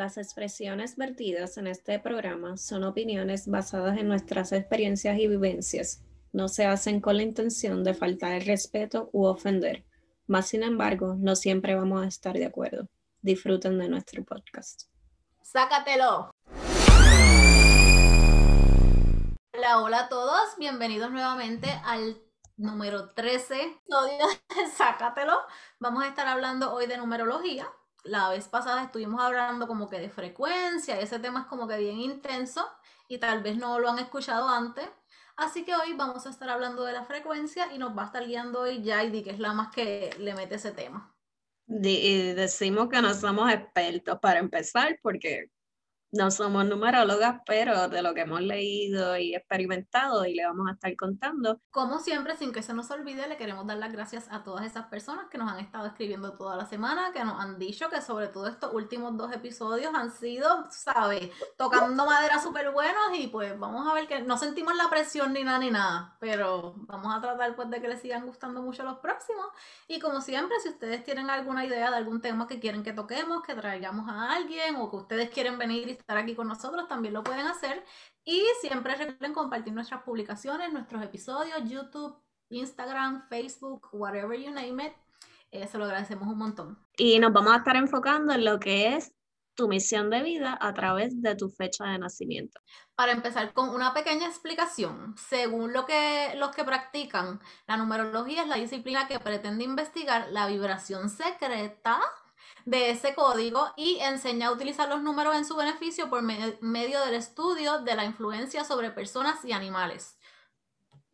Las expresiones vertidas en este programa son opiniones basadas en nuestras experiencias y vivencias. No se hacen con la intención de faltar el respeto u ofender. Más sin embargo, no siempre vamos a estar de acuerdo. Disfruten de nuestro podcast. ¡Sácatelo! Hola, hola a todos. Bienvenidos nuevamente al número 13 episodio de Sácatelo. Vamos a estar hablando hoy de numerología la vez pasada estuvimos hablando como que de frecuencia, ese tema es como que bien intenso y tal vez no lo han escuchado antes. Así que hoy vamos a estar hablando de la frecuencia y nos va a estar guiando hoy Jaidi, que es la más que le mete ese tema. Y decimos que no somos expertos para empezar, porque no somos numerólogas, pero de lo que hemos leído y experimentado y le vamos a estar contando. Como siempre, sin que se nos olvide, le queremos dar las gracias a todas esas personas que nos han estado escribiendo toda la semana, que nos han dicho que sobre todo estos últimos dos episodios han sido, ¿sabes? Tocando madera súper buenos y pues vamos a ver que no sentimos la presión ni nada ni nada, pero vamos a tratar pues de que les sigan gustando mucho los próximos. Y como siempre, si ustedes tienen alguna idea de algún tema que quieren que toquemos, que traigamos a alguien o que ustedes quieren venir y estar aquí con nosotros, también lo pueden hacer. Y siempre recuerden compartir nuestras publicaciones, nuestros episodios, YouTube, Instagram, Facebook, whatever you name it. Eh, se lo agradecemos un montón. Y nos vamos a estar enfocando en lo que es tu misión de vida a través de tu fecha de nacimiento. Para empezar con una pequeña explicación, según lo que los que practican, la numerología es la disciplina que pretende investigar la vibración secreta de ese código y enseña a utilizar los números en su beneficio por medio del estudio de la influencia sobre personas y animales.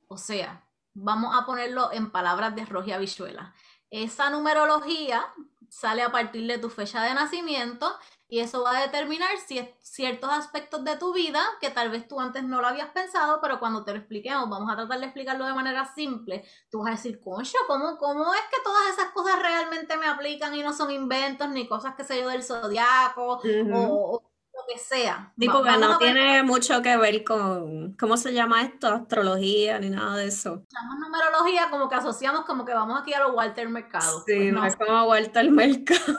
O sea, vamos a ponerlo en palabras de Rogia Bichuela. Esa numerología sale a partir de tu fecha de nacimiento y eso va a determinar si ciertos aspectos de tu vida que tal vez tú antes no lo habías pensado, pero cuando te lo expliquemos, vamos a tratar de explicarlo de manera simple, tú vas a decir, concho, ¿cómo, ¿cómo es que todas esas cosas realmente me aplican y no son inventos ni cosas que sé yo del zodiaco o, lo que sea? Tipo que no tiene mucho que ver con, ¿cómo se llama esto? Astrología ni nada de eso. Llamamos numerología como que asociamos como que vamos aquí a los Walter Mercado. Sí, pues no. no es como Walter Mercado.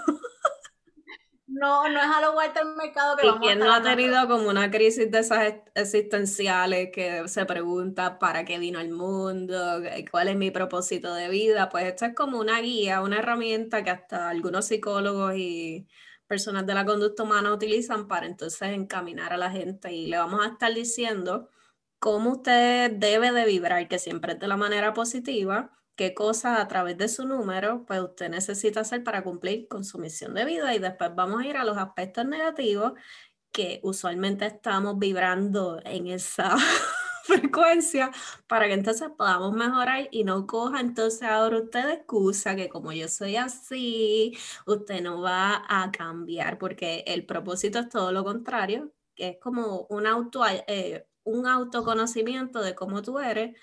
No, no es a lo Walter Mercado que ¿Y vamos quién no ha tenido como una crisis de esas existenciales que se pregunta para qué vino al mundo, cuál es mi propósito de vida? Pues esto es como una guía, una herramienta que hasta algunos psicólogos y personas de la conducta humana utilizan para entonces encaminar a la gente. Y le vamos a estar diciendo cómo usted debe de vibrar, que siempre es de la manera positiva, qué cosas a través de su número, pues usted necesita hacer para cumplir con su misión de vida y después vamos a ir a los aspectos negativos que usualmente estamos vibrando en esa frecuencia para que entonces podamos mejorar y no coja entonces ahora usted excusa que como yo soy así, usted no va a cambiar porque el propósito es todo lo contrario, que es como un, auto, eh, un autoconocimiento de cómo tú eres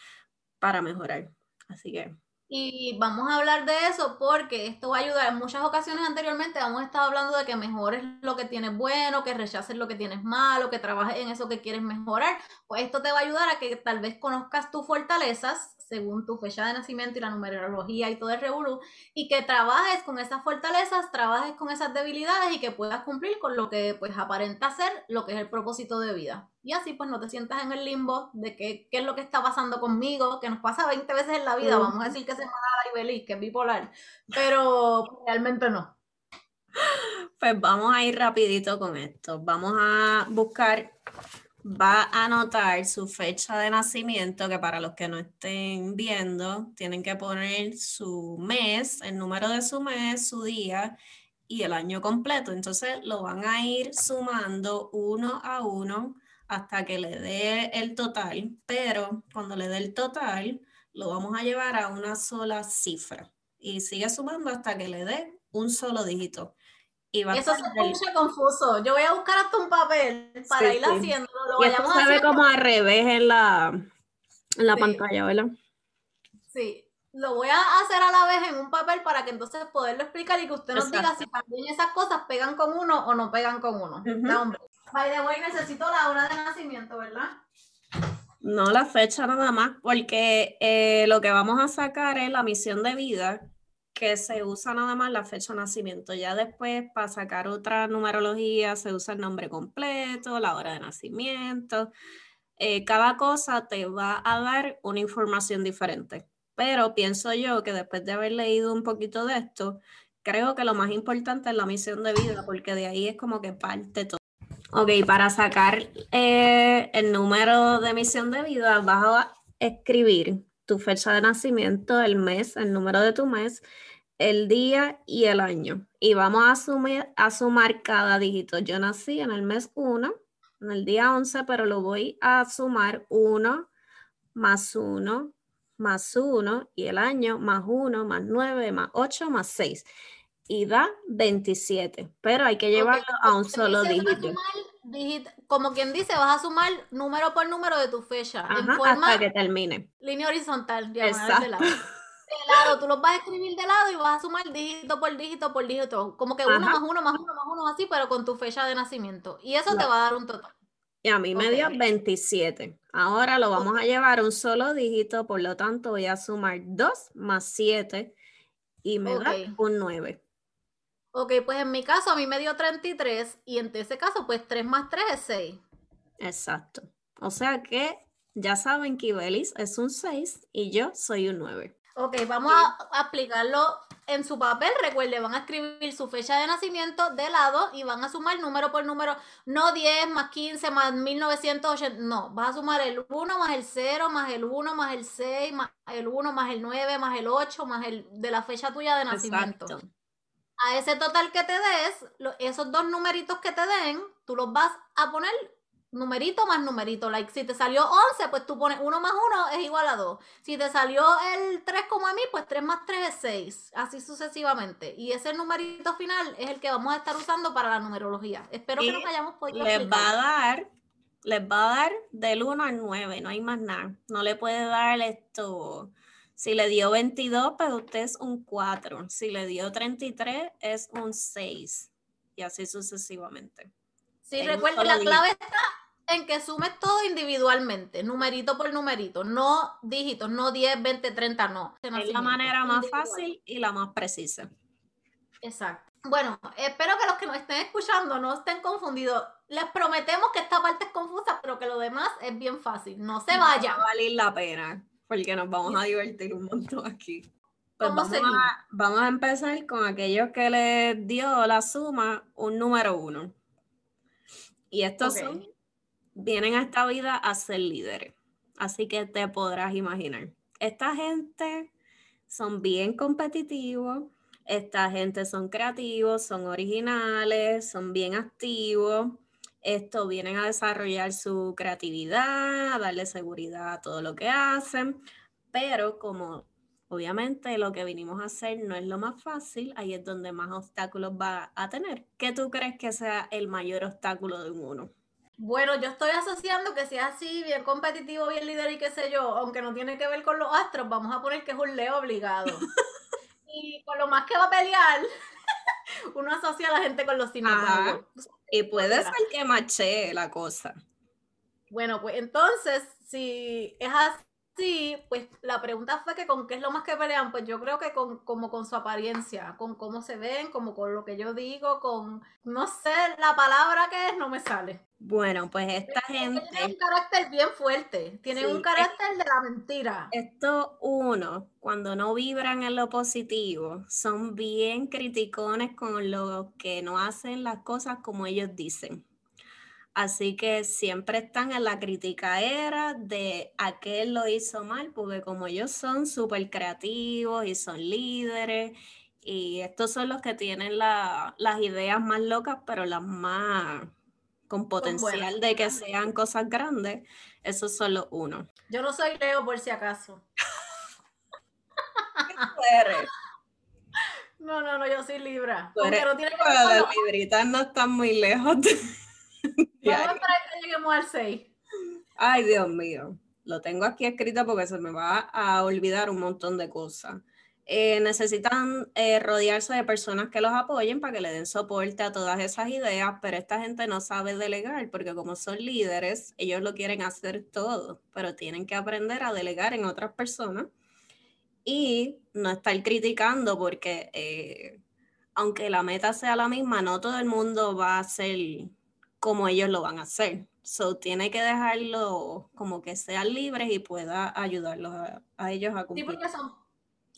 para mejorar. Así que y vamos a hablar de eso porque esto va a ayudar. En muchas ocasiones anteriormente hemos estado hablando de que mejores lo que tienes bueno, que rechaces lo que tienes malo, que trabajes en eso que quieres mejorar. Pues esto te va a ayudar a que tal vez conozcas tus fortalezas según tu fecha de nacimiento y la numerología y todo el revolú, y que trabajes con esas fortalezas, trabajes con esas debilidades y que puedas cumplir con lo que pues aparenta ser lo que es el propósito de vida. Y así pues no te sientas en el limbo de qué, qué es lo que está pasando conmigo, que nos pasa 20 veces en la vida, vamos a decir que se llama y feliz, que es bipolar, pero realmente no. Pues vamos a ir rapidito con esto. Vamos a buscar va a anotar su fecha de nacimiento, que para los que no estén viendo, tienen que poner su mes, el número de su mes, su día y el año completo. Entonces lo van a ir sumando uno a uno hasta que le dé el total, pero cuando le dé el total, lo vamos a llevar a una sola cifra y sigue sumando hasta que le dé un solo dígito. Eso se escucha confuso. Yo voy a buscar hasta un papel para ir haciendo. y esto se ve como al revés en la, en la pantalla, ¿verdad? Sí. Lo voy a hacer a la vez en un papel para que entonces poderlo explicar y que usted nos diga si también esas cosas pegan con uno o no pegan con uno. By the way, necesito la hora de nacimiento, ¿verdad? No la fecha nada más, porque eh, lo que vamos a sacar es la misión de vida que se usa nada más la fecha de nacimiento. Ya después, para sacar otra numerología, se usa el nombre completo, la hora de nacimiento. Eh, cada cosa te va a dar una información diferente. Pero pienso yo que después de haber leído un poquito de esto, creo que lo más importante es la misión de vida, porque de ahí es como que parte todo. Ok, para sacar eh, el número de misión de vida, vas a escribir tu fecha de nacimiento, el mes, el número de tu mes, el día y el año. Y vamos a, a sumar cada dígito. Yo nací en el mes 1, en el día 11, pero lo voy a sumar 1 más 1 más 1 y el año más 1 más 9 más 8 más 6 y da 27, pero hay que llevarlo a un solo dígito. Como quien dice, vas a sumar número por número de tu fecha. en forma hasta que termine. Línea horizontal, diagonal de lado. De lado, tú los vas a escribir de lado y vas a sumar dígito por dígito por dígito. Como que uno más uno más uno más uno así, pero con tu fecha de nacimiento. Y eso te va a dar un total. Y a mí me dio 27. Ahora lo vamos a llevar a un solo dígito, por lo tanto voy a sumar 2 más 7 y me da un 9. Ok, pues en mi caso a mí me dio 33 y en ese caso pues 3 más 3 es 6. Exacto. O sea que ya saben que Ibelis es un 6 y yo soy un 9. Ok, vamos a aplicarlo en su papel. Recuerde, van a escribir su fecha de nacimiento de lado y van a sumar número por número. No 10 más 15 más 1980. No, vas a sumar el 1 más el 0 más el 1 más el 6 más el 1 más el 9 más el 8 más el de la fecha tuya de nacimiento. Exacto a ese total que te des, esos dos numeritos que te den, tú los vas a poner numerito más numerito. Like, si te salió 11, pues tú pones 1 más 1 es igual a 2. Si te salió el 3 como a mí, pues 3 más 3 es 6. Así sucesivamente. Y ese numerito final es el que vamos a estar usando para la numerología. Espero que nos hayamos podido Les va a dar, les va a dar del 1 al 9, no hay más nada. No le puede dar esto si le dio 22, pues usted es un 4. Si le dio 33, es un 6. Y así sucesivamente. Sí, recuerda, la clave está en que sumes todo individualmente, numerito por numerito, no dígitos, no 10, 20, 30, no. Es la manera más fácil y la más precisa. Exacto. Bueno, espero que los que nos estén escuchando no estén confundidos. Les prometemos que esta parte es confusa, pero que lo demás es bien fácil. No se vayan. Va a valer la pena porque nos vamos a divertir un montón aquí. Pues vamos, a, vamos a empezar con aquellos que les dio la suma un número uno. Y estos son, vienen a esta vida a ser líderes. Así que te podrás imaginar. Esta gente son bien competitivos, esta gente son creativos, son originales, son bien activos, esto vienen a desarrollar su creatividad, a darle seguridad a todo lo que hacen, pero como obviamente lo que vinimos a hacer no es lo más fácil, ahí es donde más obstáculos va a tener. ¿Qué tú crees que sea el mayor obstáculo de un uno? Bueno, yo estoy asociando que sea así, bien competitivo, bien líder y qué sé yo, aunque no tiene que ver con los astros, vamos a poner que es un Leo obligado. y con lo más que va a pelear, uno asocia a la gente con los signos. Y puede ser que mache la cosa. Bueno, pues entonces, si es así, pues la pregunta fue que con qué es lo más que pelean, pues yo creo que con como con su apariencia, con cómo se ven, como con lo que yo digo, con no sé la palabra que es, no me sale. Bueno, pues esta gente. Tiene un carácter bien fuerte. Tiene un carácter de la mentira. Esto uno, cuando no vibran en lo positivo, son bien criticones con lo que no hacen las cosas como ellos dicen. Así que siempre están en la era de aquel lo hizo mal, porque como ellos son súper creativos y son líderes, y estos son los que tienen las ideas más locas, pero las más con potencial de que sean cosas grandes, eso es solo uno. Yo no soy Leo por si acaso. No, no, no, yo soy Libra. Aunque no tiene que ver Las libritas no están muy lejos. Vamos a esperar que lleguemos al 6. Ay, Dios mío. Lo tengo aquí escrito porque se me va a olvidar un montón de cosas. Eh, necesitan eh, rodearse de personas que los apoyen para que le den soporte a todas esas ideas, pero esta gente no sabe delegar porque como son líderes, ellos lo quieren hacer todo, pero tienen que aprender a delegar en otras personas y no estar criticando porque eh, aunque la meta sea la misma, no todo el mundo va a ser como ellos lo van a hacer. So, tiene que dejarlo como que sean libres y pueda ayudarlos a, ellos a cumplir. Sí, porque son,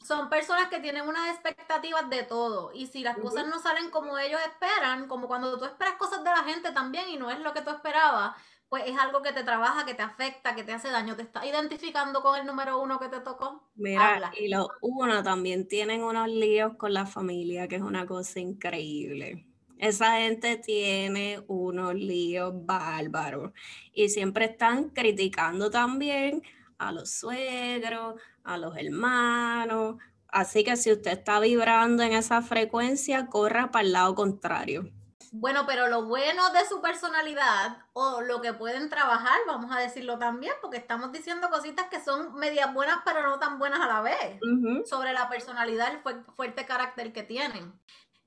son personas que tienen unas expectativas de todo. Y si las cosas no salen como ellos esperan, como cuando tú esperas cosas de la gente también y no es lo que tú esperabas, pues es algo que te trabaja, que te afecta, que te hace daño. ¿Te estás identificando con el número uno que te tocó? Mira, y los uno también tienen unos líos con la familia, que es una cosa increíble. Esa gente tiene unos líos bárbaros y siempre están criticando también a los suegros, a los hermanos. Así que si usted está vibrando en esa frecuencia, corra para el lado contrario. Bueno, pero lo bueno de su personalidad o lo que pueden trabajar, vamos a decirlo también, porque estamos diciendo cositas que son medias buenas, pero no tan buenas a la vez, sobre la personalidad, el fuerte carácter que tienen.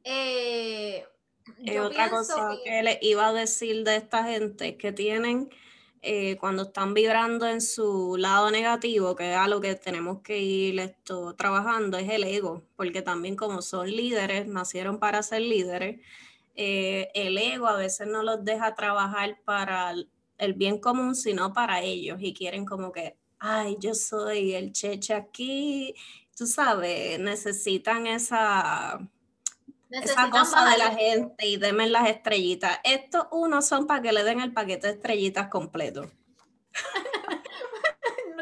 Eh, otra cosa que... le iba a decir de esta gente que tienen eh, cuando están vibrando en su lado negativo, que es a lo que tenemos que ir esto, trabajando, es el ego, porque también como son líderes, nacieron para ser líderes, eh, el ego a veces no los deja trabajar para el bien común, sino para ellos y quieren como que, ay, yo soy el cheche aquí, tú sabes, necesitan esa, esa cosa de la gente y denme las estrellitas. Estos unos son para que le den el paquete de estrellitas completo.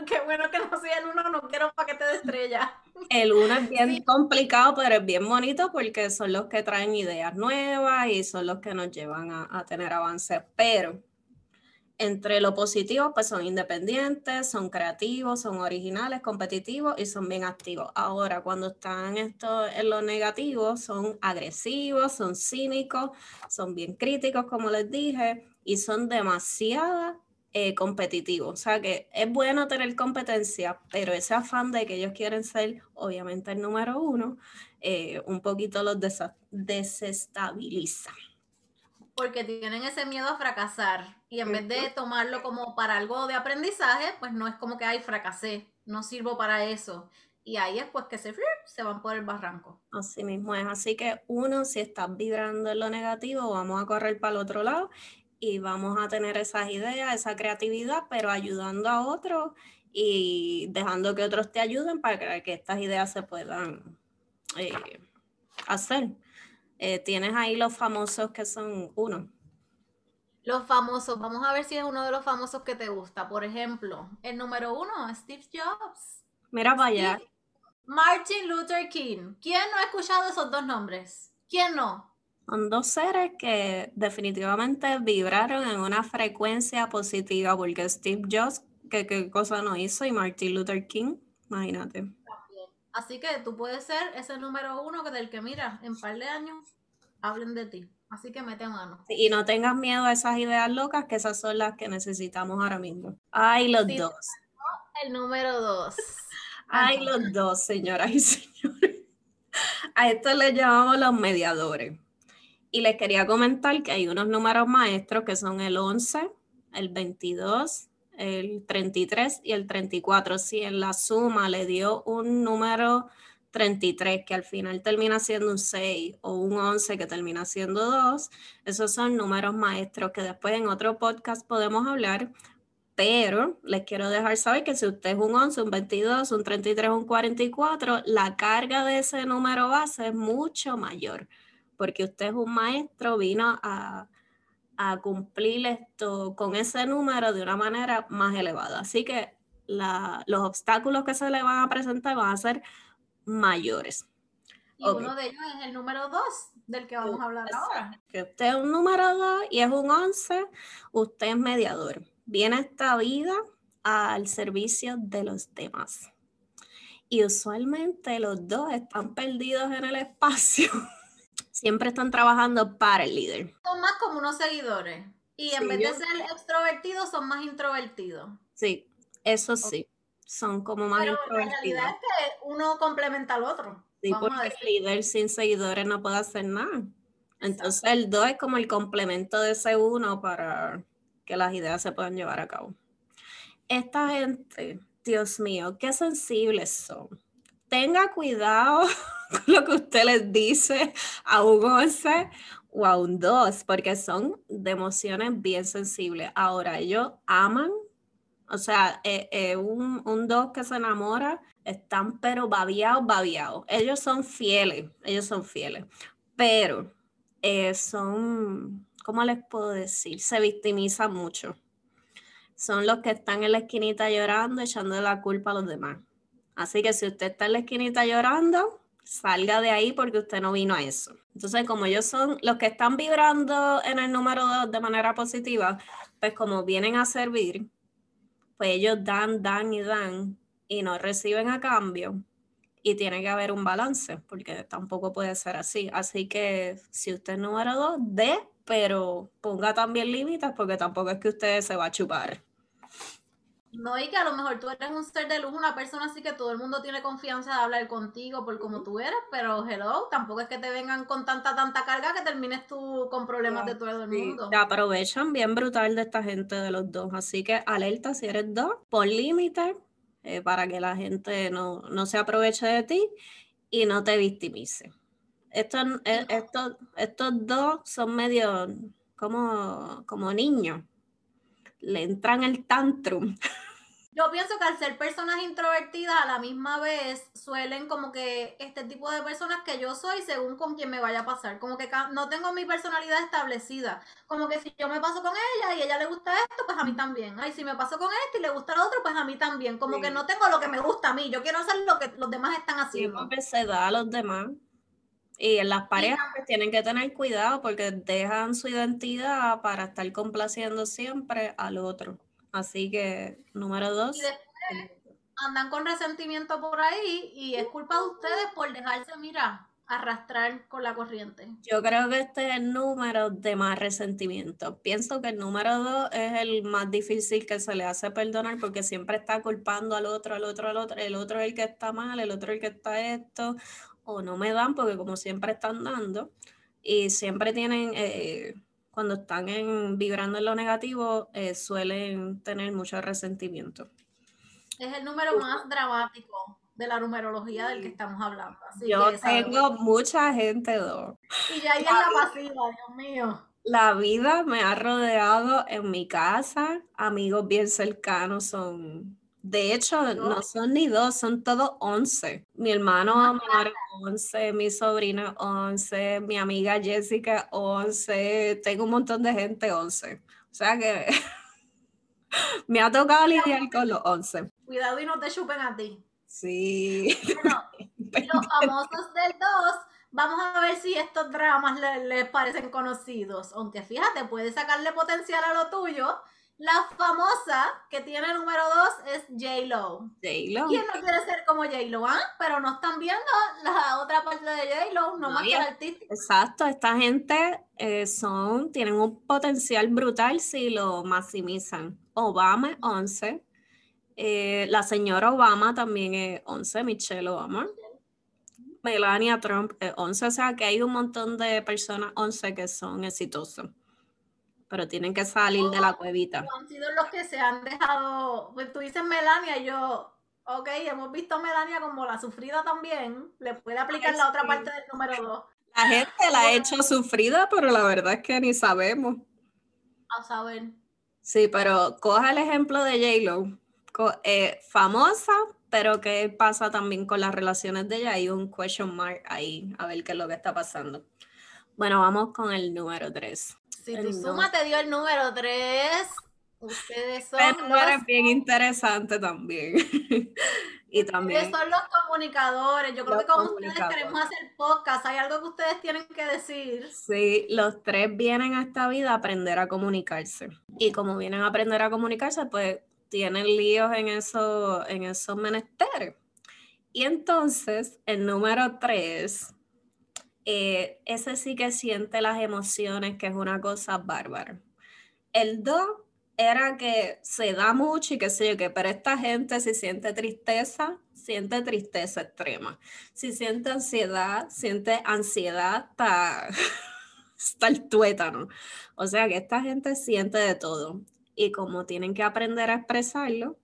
Qué bueno que no sea el uno, no quiero un paquete de estrellas. El uno es bien complicado, pero es bien bonito porque son los que traen ideas nuevas y son los que nos llevan a, tener avances. Pero entre lo positivo, pues son independientes, son creativos, son originales, competitivos y son bien activos. Ahora, cuando están en lo negativo, son agresivos, son cínicos, son bien críticos, como les dije, y son demasiado eh, competitivo. O sea que es bueno tener competencia, pero ese afán de que ellos quieren ser, obviamente, el número uno, eh, un poquito los desestabiliza. Porque tienen ese miedo a fracasar y en vez de tomarlo como para algo de aprendizaje, pues no es como que, ay, fracasé, no sirvo para eso. Y ahí es pues que se, se van por el barranco. Así mismo es. Así que uno, si estás vibrando en lo negativo, vamos a correr para el otro lado y vamos a tener esas ideas, esa creatividad, pero ayudando a otros y dejando que otros te ayuden para que estas ideas se puedan eh, hacer. Eh, tienes ahí los famosos que son uno. Los famosos, vamos a ver si es uno de los famosos que te gusta. Por ejemplo, el número uno, Steve Jobs. Mira para allá. Martin Luther King. ¿Quién no ha escuchado esos dos nombres? ¿Quién no? Son dos seres que definitivamente vibraron en una frecuencia positiva, porque Steve Jobs, que qué cosa no hizo, y Martin Luther King, imagínate. Así que tú puedes ser ese número uno que del que mira, en par de años hablen de ti. Así que mete mano. y no tengas miedo a esas ideas locas, que esas son las que necesitamos ahora mismo. Ay, los dos. El número dos. Ay, los dos, señoras y señores. A esto le llamamos los mediadores. Y les quería comentar que hay unos números maestros que son el 11, el 22, el 33 y el 34. Si en la suma le dio un número 33 que al final termina siendo un 6 o un 11 que termina siendo 2, esos son números maestros que después en otro podcast podemos hablar. Pero les quiero dejar saber que si usted es un 11, un 22, un 33, un 44, la carga de ese número base es mucho mayor porque usted es un maestro, vino a, cumplir esto con ese número de una manera más elevada. Así que los obstáculos que se le van a presentar van a ser mayores. Y uno de ellos es el número 2, del que vamos a hablar ahora. Que usted es un número 2 y es un 11, usted es mediador. Viene esta vida al servicio de los demás. Y usualmente los dos están perdidos en el espacio. siempre están trabajando para el líder. Son más como unos seguidores. Y en vez de ser extrovertidos, son más introvertidos. Sí, eso sí. Son como más introvertidos. Pero la realidad es que uno complementa al otro. Sí, porque el líder sin seguidores no puede hacer nada. Entonces el 2 es como el complemento de ese uno para que las ideas se puedan llevar a cabo. Esta gente, Dios mío, qué sensibles son. Tenga cuidado con lo que usted les dice a un 11 o a un 2, porque son de emociones bien sensibles. Ahora, ellos aman, o sea, eh, eh, un, un 2 que se enamora, están pero babiados, babiados. Ellos son fieles, ellos son fieles, pero eh, son, ¿cómo les puedo decir? Se victimizan mucho. Son los que están en la esquinita llorando, echando la culpa a los demás. Así que si usted está en la esquinita llorando, salga de ahí porque usted no vino a eso. Entonces, como ellos son los que están vibrando en el número 2 de manera positiva, pues como vienen a servir, pues ellos dan, dan y dan y no reciben a cambio, y tiene que haber un balance, porque tampoco puede ser así. Así que si usted es número dos, dé, pero ponga también límites, porque tampoco es que usted se va a chupar. No, y que a lo mejor tú eres un ser de luz, una persona así que todo el mundo tiene confianza de hablar contigo por como tú eres, pero hello, tampoco es que te vengan con tanta, tanta carga que termines tú con problemas de todo el mundo. Te aprovechan bien brutal de esta gente de los dos, así que alerta si eres dos, pon límites, eh, para que la gente no, se aproveche de ti y no te victimice. Estos, eh, estos, estos dos son medio como, como niños, le entran el tantrum. Yo pienso que al ser personas introvertidas, a la misma vez suelen como que este tipo de personas que yo soy según con quien me vaya a pasar. Como que no tengo mi personalidad establecida. Como que si yo me paso con ella y a ella le gusta esto, pues a mí también. Ay, si me paso con este y le gusta lo otro, pues a mí también. Como que no tengo lo que me gusta a mí. Yo quiero hacer lo que los demás están haciendo. Sí, se da a los demás. Y en las parejas pues, tienen que tener cuidado porque dejan su identidad para estar complaciendo siempre al otro. Así que, número dos. andan con resentimiento por ahí y es culpa de ustedes por dejarse, mira, arrastrar con la corriente. Yo creo que este es el número de más resentimiento. Pienso que el número dos es el más difícil que se le hace perdonar porque siempre está culpando al otro, al otro, al otro. El otro es el que está mal, el otro es el que está esto. O no me dan porque como siempre están dando. Y siempre tienen... Eh, cuando están en, vibrando en lo negativo, eh, suelen tener mucho resentimiento. Es el número más dramático de la numerología del que estamos hablando. Yo tengo mucha gente dos. Y ya ahí es la pasiva, Dios mío. La vida me ha rodeado en mi casa, amigos bien cercanos son de hecho, no son ni dos, son todos once. Mi hermano menor once, mi sobrina once, mi amiga Jessica once, tengo un montón de gente once. O sea que me ha tocado lidiar con los once. Cuidado y no te chupen a ti. Sí. Bueno, los famosos del dos, vamos a ver si estos dramas les parecen conocidos. Aunque fíjate, puede sacarle potencial a lo tuyo la famosa que tiene número dos es J-Lo. J-Lo. ¿Quién no quiere ser como J-Lo? Ah? Pero no están viendo la otra parte de J-Lo, no, más que el artístico. Exacto, esta gente eh, son, tienen un potencial brutal si lo maximizan. Obama es 11. Eh, la señora Obama también es 11, Michelle Obama. Melania Trump es 11, o sea que hay un montón de personas 11 que son exitosos pero tienen que salir de la cuevita. Han sido los que se han dejado, pues tú dices Melania, yo, ok, hemos visto Melania como la sufrida también, le puede aplicar la otra parte del número dos. La gente la ha hecho sufrida, pero la verdad es que ni sabemos. A saber. Sí, pero coja el ejemplo de J-Lo, eh, famosa, pero ¿qué pasa también con las relaciones de ella? Hay un question mark ahí, a ver qué es lo que está pasando. Bueno, vamos con el número 3. Si tu suma te dio el número 3, ustedes son. El número es bien interesante también. y también. Ustedes son los comunicadores. Yo creo que con ustedes queremos hacer podcast. Hay algo que ustedes tienen que decir. Sí, los tres vienen a esta vida a aprender a comunicarse. Y como vienen a aprender a comunicarse, pues tienen líos en, eso, en esos menesteres. Y entonces, el número 3 eh, ese sí que siente las emociones, que es una cosa bárbara. El 2 era que se da mucho y que sé yo, que pero esta gente si siente tristeza, siente tristeza extrema. Si siente ansiedad, siente ansiedad hasta, hasta el tuétano. O sea que esta gente siente de todo. Y como tienen que aprender a expresarlo,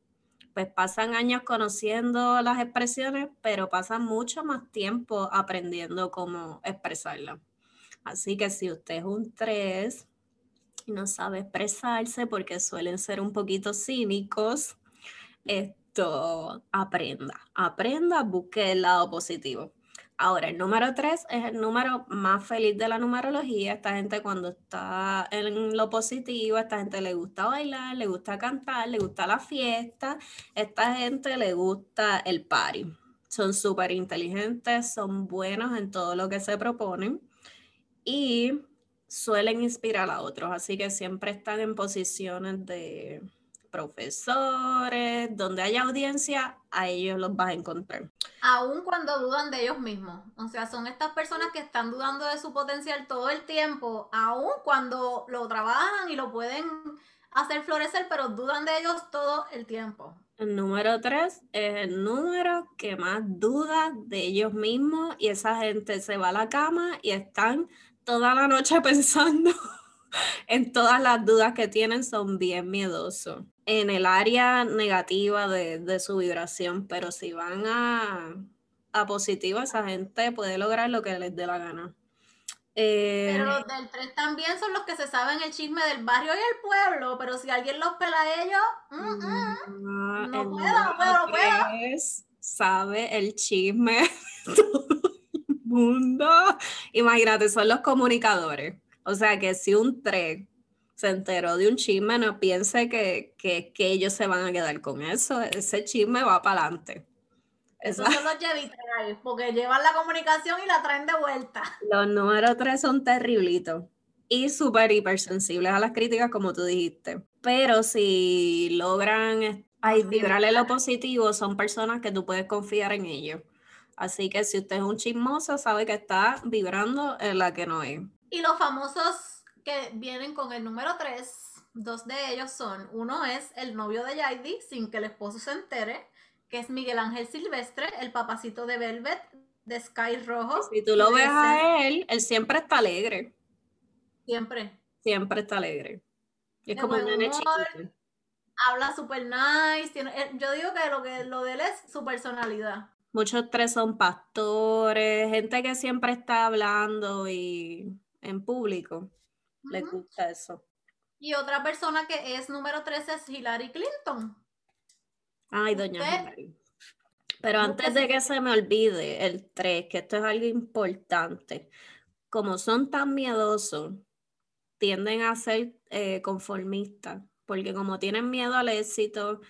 pues pasan años conociendo las expresiones, pero pasan mucho más tiempo aprendiendo cómo expresarlas. Así que si usted es un 3 y no sabe expresarse porque suelen ser un poquito cínicos, esto aprenda, aprenda, busque el lado positivo. Ahora, el número 3 es el número más feliz de la numerología. Esta gente cuando está en lo positivo, esta gente le gusta bailar, le gusta cantar, le gusta la fiesta, esta gente le gusta el party. Son súper inteligentes, son buenos en todo lo que se proponen y suelen inspirar a otros, así que siempre están en posiciones de profesores, donde haya audiencia, a ellos los vas a encontrar. Aún cuando dudan de ellos mismos, o sea, son estas personas que están dudando de su potencial todo el tiempo, aún cuando lo trabajan y lo pueden hacer florecer, pero dudan de ellos todo el tiempo. El número tres es el número que más duda de ellos mismos y esa gente se va a la cama y están toda la noche pensando en todas las dudas que tienen, son bien miedosos en el área negativa de, su vibración, pero si van a, a positiva, esa gente puede lograr lo que les dé la gana. pero los eh, del 3 también son los que se saben el chisme del barrio y el pueblo, pero si alguien los pela a ellos, mm, mm, no, puedo, no puedo, no puedo. Sabe el chisme mundo. Imagínate, son los comunicadores. O sea que si un 3 se enteró de un chisme, no piense que, que, ellos se van a quedar con eso. Ese chisme va para adelante. Esos son los porque llevan la comunicación y la traen de vuelta. Los números 3 son terriblitos y súper hipersensibles a las críticas, como tú dijiste. Pero si logran ay, vibrarle lo positivo, son personas que tú puedes confiar en ellos. Así que si usted es un chismoso, sabe que está vibrando en la que no es. Y los famosos que vienen con el número 3, dos de ellos son, uno es el novio de Yaidi, sin que el esposo se entere, que es Miguel Ángel Silvestre, el papacito de Velvet, de Sky Rojo. Si tú lo ves a él, él siempre está alegre. Siempre. Siempre está alegre. es como un nene chiquito. Habla super nice. Eh, yo digo que lo, que lo de él es su personalidad. Muchos tres son pastores, gente que siempre está hablando y en público. Le gusta eso. Y otra persona que es número tres es Hillary Clinton. Ay, doña Hillary. Pero antes de que se me olvide el 3, que esto es algo importante, como son tan miedosos, tienden a ser eh, conformistas, porque como tienen miedo al éxito,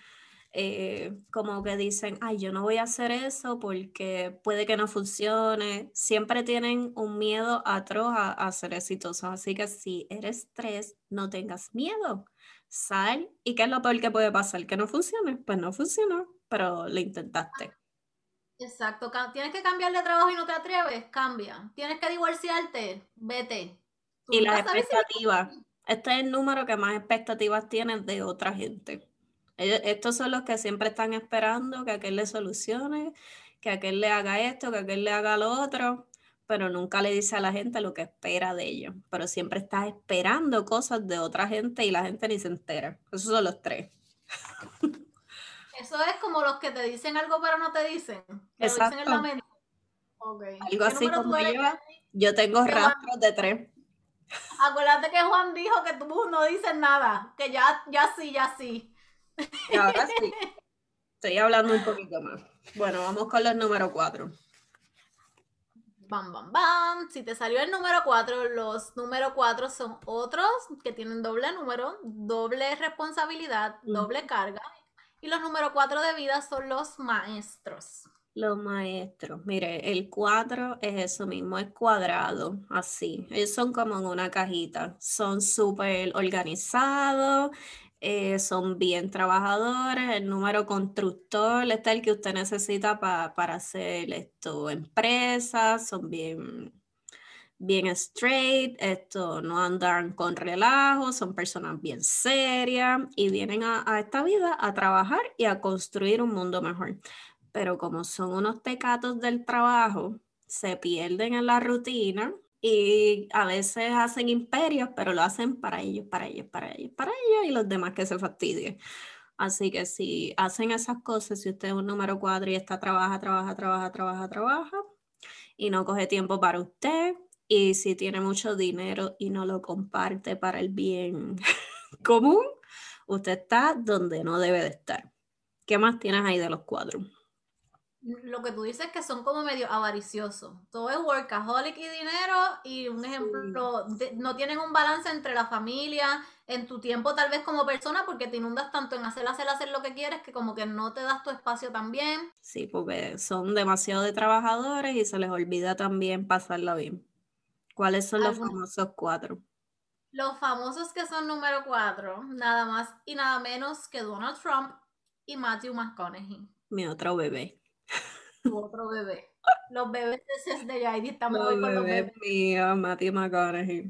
eh, como que dicen, ay, yo no voy a hacer eso porque puede que no funcione. Siempre tienen un miedo atroz a, ser exitosos. Así que si eres tres, no tengas miedo. Sal. ¿Y qué es lo peor que puede pasar? Que no funcione. Pues no funcionó, pero lo intentaste. Exacto. Tienes que cambiar de trabajo y no te atreves, cambia. Tienes que divorciarte, vete. y las expectativas. Este es el número que más expectativas tienes de otra gente estos son los que siempre están esperando que aquel le solucione, que aquel le haga esto, que aquel le haga lo otro, pero nunca le dice a la gente lo que espera de ellos. Pero siempre está esperando cosas de otra gente y la gente ni se entera. Esos son los tres. Eso es como los que te dicen algo pero no te dicen. Exacto. dicen en la mente. Algo así como yo. Yo tengo rastros de tres. Acuérdate que Juan dijo que tú no dices nada, que ya, ya sí, ya sí. Y ahora sí. Estoy hablando un poquito más. Bueno, vamos con los número 4. Bam, bam, bam. Si te salió el número 4, los número 4 son otros que tienen doble número, doble responsabilidad, doble carga. Y los número 4 de vida son los maestros. Los maestros. Mire, el 4 es eso mismo, es cuadrado, así. Ellos son como en una cajita. Son súper organizados, eh, son bien trabajadores, el número constructor está el que usted necesita para hacer esto, empresas, son bien, bien straight, esto no andan con relajo, son personas bien serias y vienen a, a esta vida a trabajar y a construir un mundo mejor. Pero como son unos tecatos del trabajo, se pierden en la rutina y a veces hacen imperios, pero lo hacen para ellos, para ellos, para ellos, para ellos y los demás que se fastidien. Así que si hacen esas cosas, si usted es un número 4 y está trabaja, trabaja, trabaja, trabaja, trabaja, y no coge tiempo para usted, y si tiene mucho dinero y no lo comparte para el bien común, usted está donde no debe de estar. ¿Qué más tienes ahí de los cuatro? Lo que tú dices es que son como medio avariciosos. Todo es workaholic y dinero y un ejemplo, no tienen un balance entre la familia, en tu tiempo tal vez como persona, porque te inundas tanto en hacer, hacer, hacer lo que quieres que como que no te das tu espacio también. Sí, porque son demasiado de trabajadores y se les olvida también pasarla bien. ¿Cuáles son los famosos cuatro? Los famosos que son número cuatro, nada más y nada menos que Donald Trump y Matthew McConaughey. Mi otro bebé. Otro bebé. Los bebés de Yaidi estamos hoy con los bebés. Mío, Matthew McConaughey.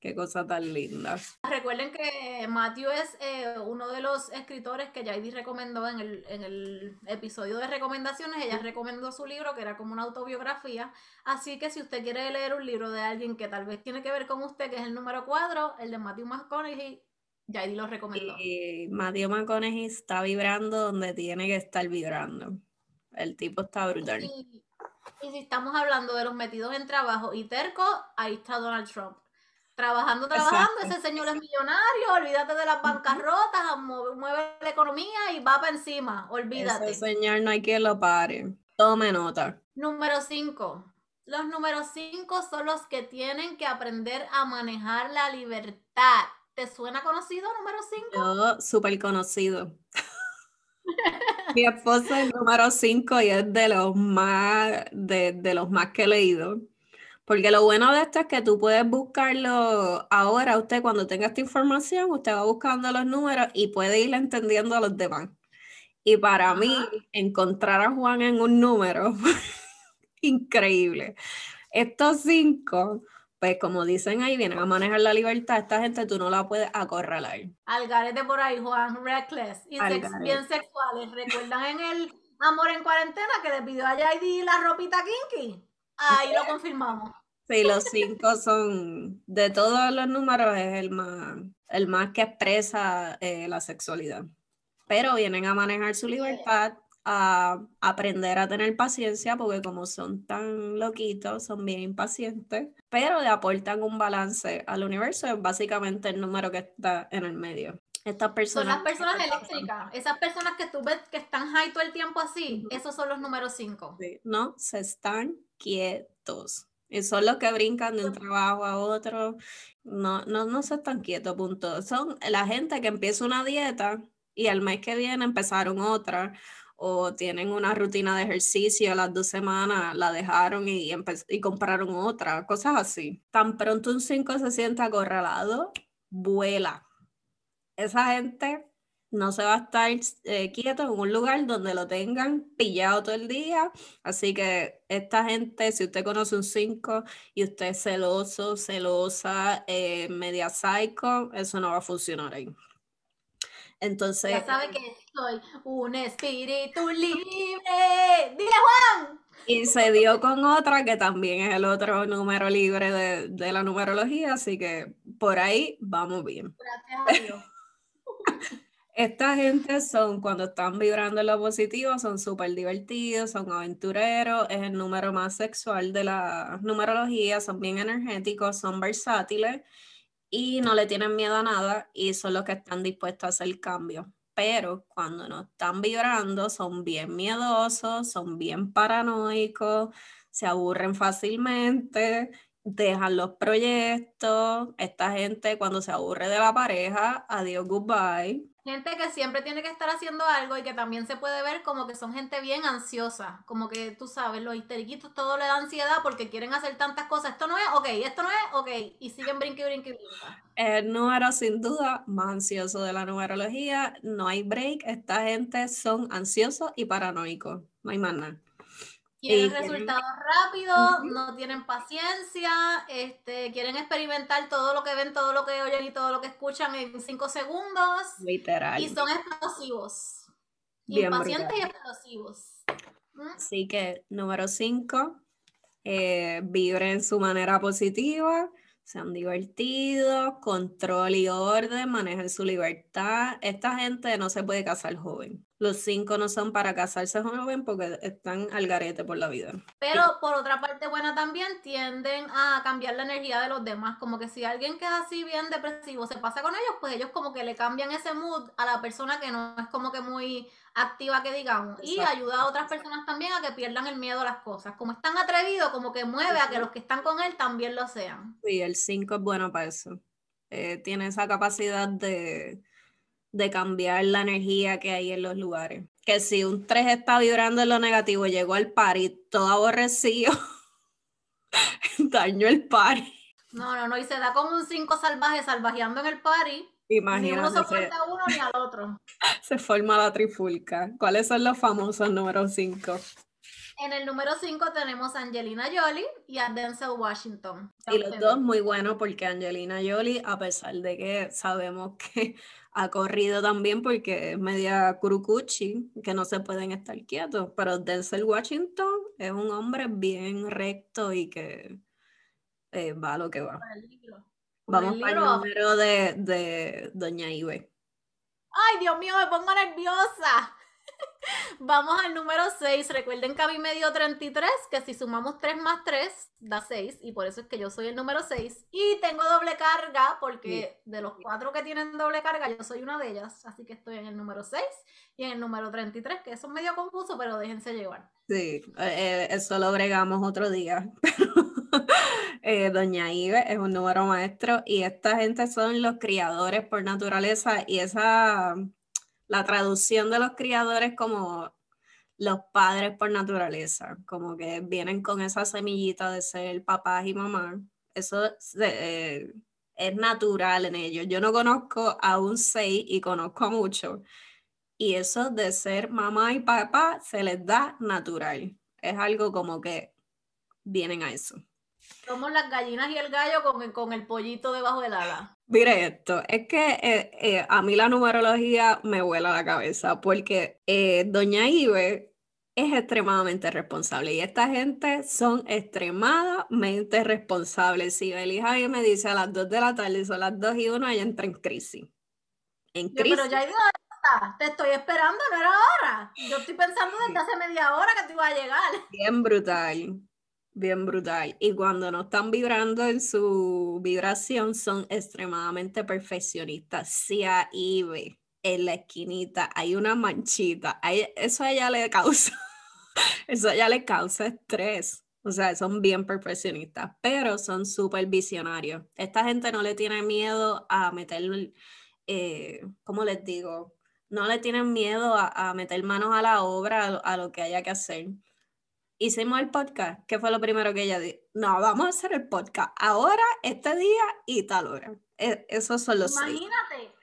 Qué cosa tan linda. Recuerden que Matthew es eh, uno de los escritores que Yaidi recomendó en el, en el, episodio de recomendaciones. Ella recomendó su libro, que era como una autobiografía. Así que si usted quiere leer un libro de alguien que tal vez tiene que ver con usted, que es el número 4, el de Matthew McConaughey, Yaidi lo recomendó. Y Matthew McConaughey está vibrando donde tiene que estar vibrando. El tipo está brutal. Y, y si estamos hablando de los metidos en trabajo y terco, ahí está Donald Trump trabajando, trabajando, ese señor es millonario, olvídate de las bancarrotas, mueve la economía y va para encima, olvídate. Ese señor no hay quien lo pare, tome nota. Número 5. Los números 5 son los que tienen que aprender a manejar la libertad. ¿Te suena conocido número 5? Yo, súper conocido. Mi esposo es el número 5 y es de los más, de, de los más que he leído. Porque lo bueno de esto es que tú puedes buscarlo ahora, usted cuando tenga esta información, usted va buscando los números y puede ir entendiendo a los demás. Y para mí, encontrar a Juan en un número, increíble. Estos cinco, pues como dicen ahí, vienen a manejar la libertad. Esta gente tú no la puedes acorralar. Algarete por ahí, Juan, reckless y bien sexuales. ¿Recuerdan en el Amor en Cuarentena que le pidió a Yaidi la ropita kinky? Ahí lo confirmamos. Sí, los cinco son, de todos los números, es el más, el más que expresa eh, la sexualidad. Pero vienen a manejar su libertad, a aprender a tener paciencia, porque como son tan loquitos, son bien impacientes, pero le aportan un balance al universo, es básicamente el número que está en el medio. Estas personas. Son las personas eléctricas. Esas personas que tú ves que están high todo el tiempo así, esos son los números cinco. no, se están quietos. Y son los que brincan de un trabajo a otro. No, no, no se están quietos, punto. Son la gente que empieza una dieta y al mes que viene empezaron otra. O tienen una rutina de ejercicio, a las dos semanas la dejaron y, y compraron otra, cosas así. Tan pronto un 5 se siente acorralado, vuela. Esa gente no se va a estar eh, quieto en un lugar donde lo tengan pillado todo el día. Así que esta gente, si usted conoce un 5 y usted es celoso, celosa, eh, media psycho, eso no va a funcionar ahí. Entonces. Ya sabe que soy un espíritu libre. ¡Dile Juan! Y se dio con otra que también es el otro número libre de, de la numerología, así que por ahí vamos bien. Gracias a Dios. Esta gente son, cuando están vibrando en lo positivo, son súper divertidos, son aventureros, es el número más sexual de la numerología, son bien energéticos, son versátiles y no le tienen miedo a nada y son los que están dispuestos a hacer cambios. Pero cuando no están vibrando, son bien miedosos, son bien paranoicos, se aburren fácilmente dejan los proyectos, esta gente cuando se aburre de la pareja, adiós, goodbye. Gente que siempre tiene que estar haciendo algo y que también se puede ver como que son gente bien ansiosa, como que tú sabes, los histeriquitos todo le da ansiedad porque quieren hacer tantas cosas, esto no es, ok, esto no es, ok, y siguen brinque, brinque, brinque. El número sin duda más ansioso de la numerología, no hay break, esta gente son ansiosos y paranoicos, no hay más nada. Quieren resultados rápidos, no tienen paciencia, este, quieren experimentar todo lo que ven, todo lo que oyen y todo lo que escuchan en cinco segundos. Literal. Y son explosivos. Impacientes y explosivos. Así que, número cinco, eh, en su manera positiva, sean divertidos, control y orden, manejen su libertad. Esta gente no se puede casar joven. Los cinco no son para casarse joven porque están al garete por la vida. Pero por otra parte buena también tienden a cambiar la energía de los demás. Como que si alguien queda así bien depresivo se pasa con ellos, pues ellos como que le cambian ese mood a la persona que no es como que muy activa que digamos. Y ayuda a otras personas también a que pierdan el miedo a las cosas. Como es tan atrevido, como que mueve a que los que están con él también lo sean. Sí, el 5 es bueno para eso. Eh, tiene esa capacidad de, de cambiar la energía que hay en los lugares. Que si un 3 está vibrando en lo negativo, llegó al party todo aborrecido, daño el party. No, no, no, y se da como un 5 salvaje salvajeando en el party. Imagínate. Ni uno soporta a uno ni al otro. Se forma la trifulca. ¿Cuáles son los famosos números 5? En el número 5 tenemos a Angelina Jolie y a Denzel Washington. Y los dos muy buenos porque Angelina Jolie, a pesar de que sabemos que ha corrido también porque es media curucuchi, que no se pueden estar quietos, pero Denzel Washington es un hombre bien recto y que eh, va a lo que va. Vamos el número de, de Doña Ibe. Ay, Dios mío, me pongo nerviosa. Vamos al número 6. Recuerden que a mí me dio 33, que si sumamos 3 más 3 da 6, y por eso es que yo soy el número 6. Y tengo doble carga, porque de los cuatro que tienen doble carga, yo soy una de ellas. Así que estoy en el número 6 y en el número 33, que eso es medio confuso, pero déjense llevar. Sí, eh, eh, eso lo bregamos otro día. eh, Doña Ive es un número maestro y esta gente son los criadores por naturaleza y esa la traducción de los criadores como los padres por naturaleza, como que vienen con esa semillita de ser papás y mamás. Eso eh, es natural en ellos. Yo no conozco a un seis y conozco a muchos. Y eso de ser mamá y papá se les da natural. Es algo como que vienen a eso. Somos las gallinas y el gallo con el, con el pollito debajo del ala. Mire esto, es que eh, eh, a mí la numerología me vuela la cabeza porque eh, Doña Ibe es extremadamente responsable y esta gente son extremadamente responsables. Si Belija me dice a las 2 de la tarde, son las 2 y 1, ella entra en crisis. En crisis. pero ya te estoy esperando, no era hora. Yo estoy pensando desde hace media hora que te iba a llegar. Bien brutal bien brutal. Y cuando no están vibrando en su vibración, son extremadamente perfeccionistas. Si ahí ve en la esquinita hay una manchita, eso a ella le causa, eso a ella le causa estrés. O sea, son bien perfeccionistas, pero son súper visionarios. Esta gente no le tiene miedo a meter, eh, ¿cómo les digo? No le tienen miedo a, meter manos a la obra, a lo que haya que hacer hicimos el podcast, ¿qué fue lo primero que ella dijo? No, vamos a hacer el podcast ahora, este día y tal hora. E, esos son los Imagínate,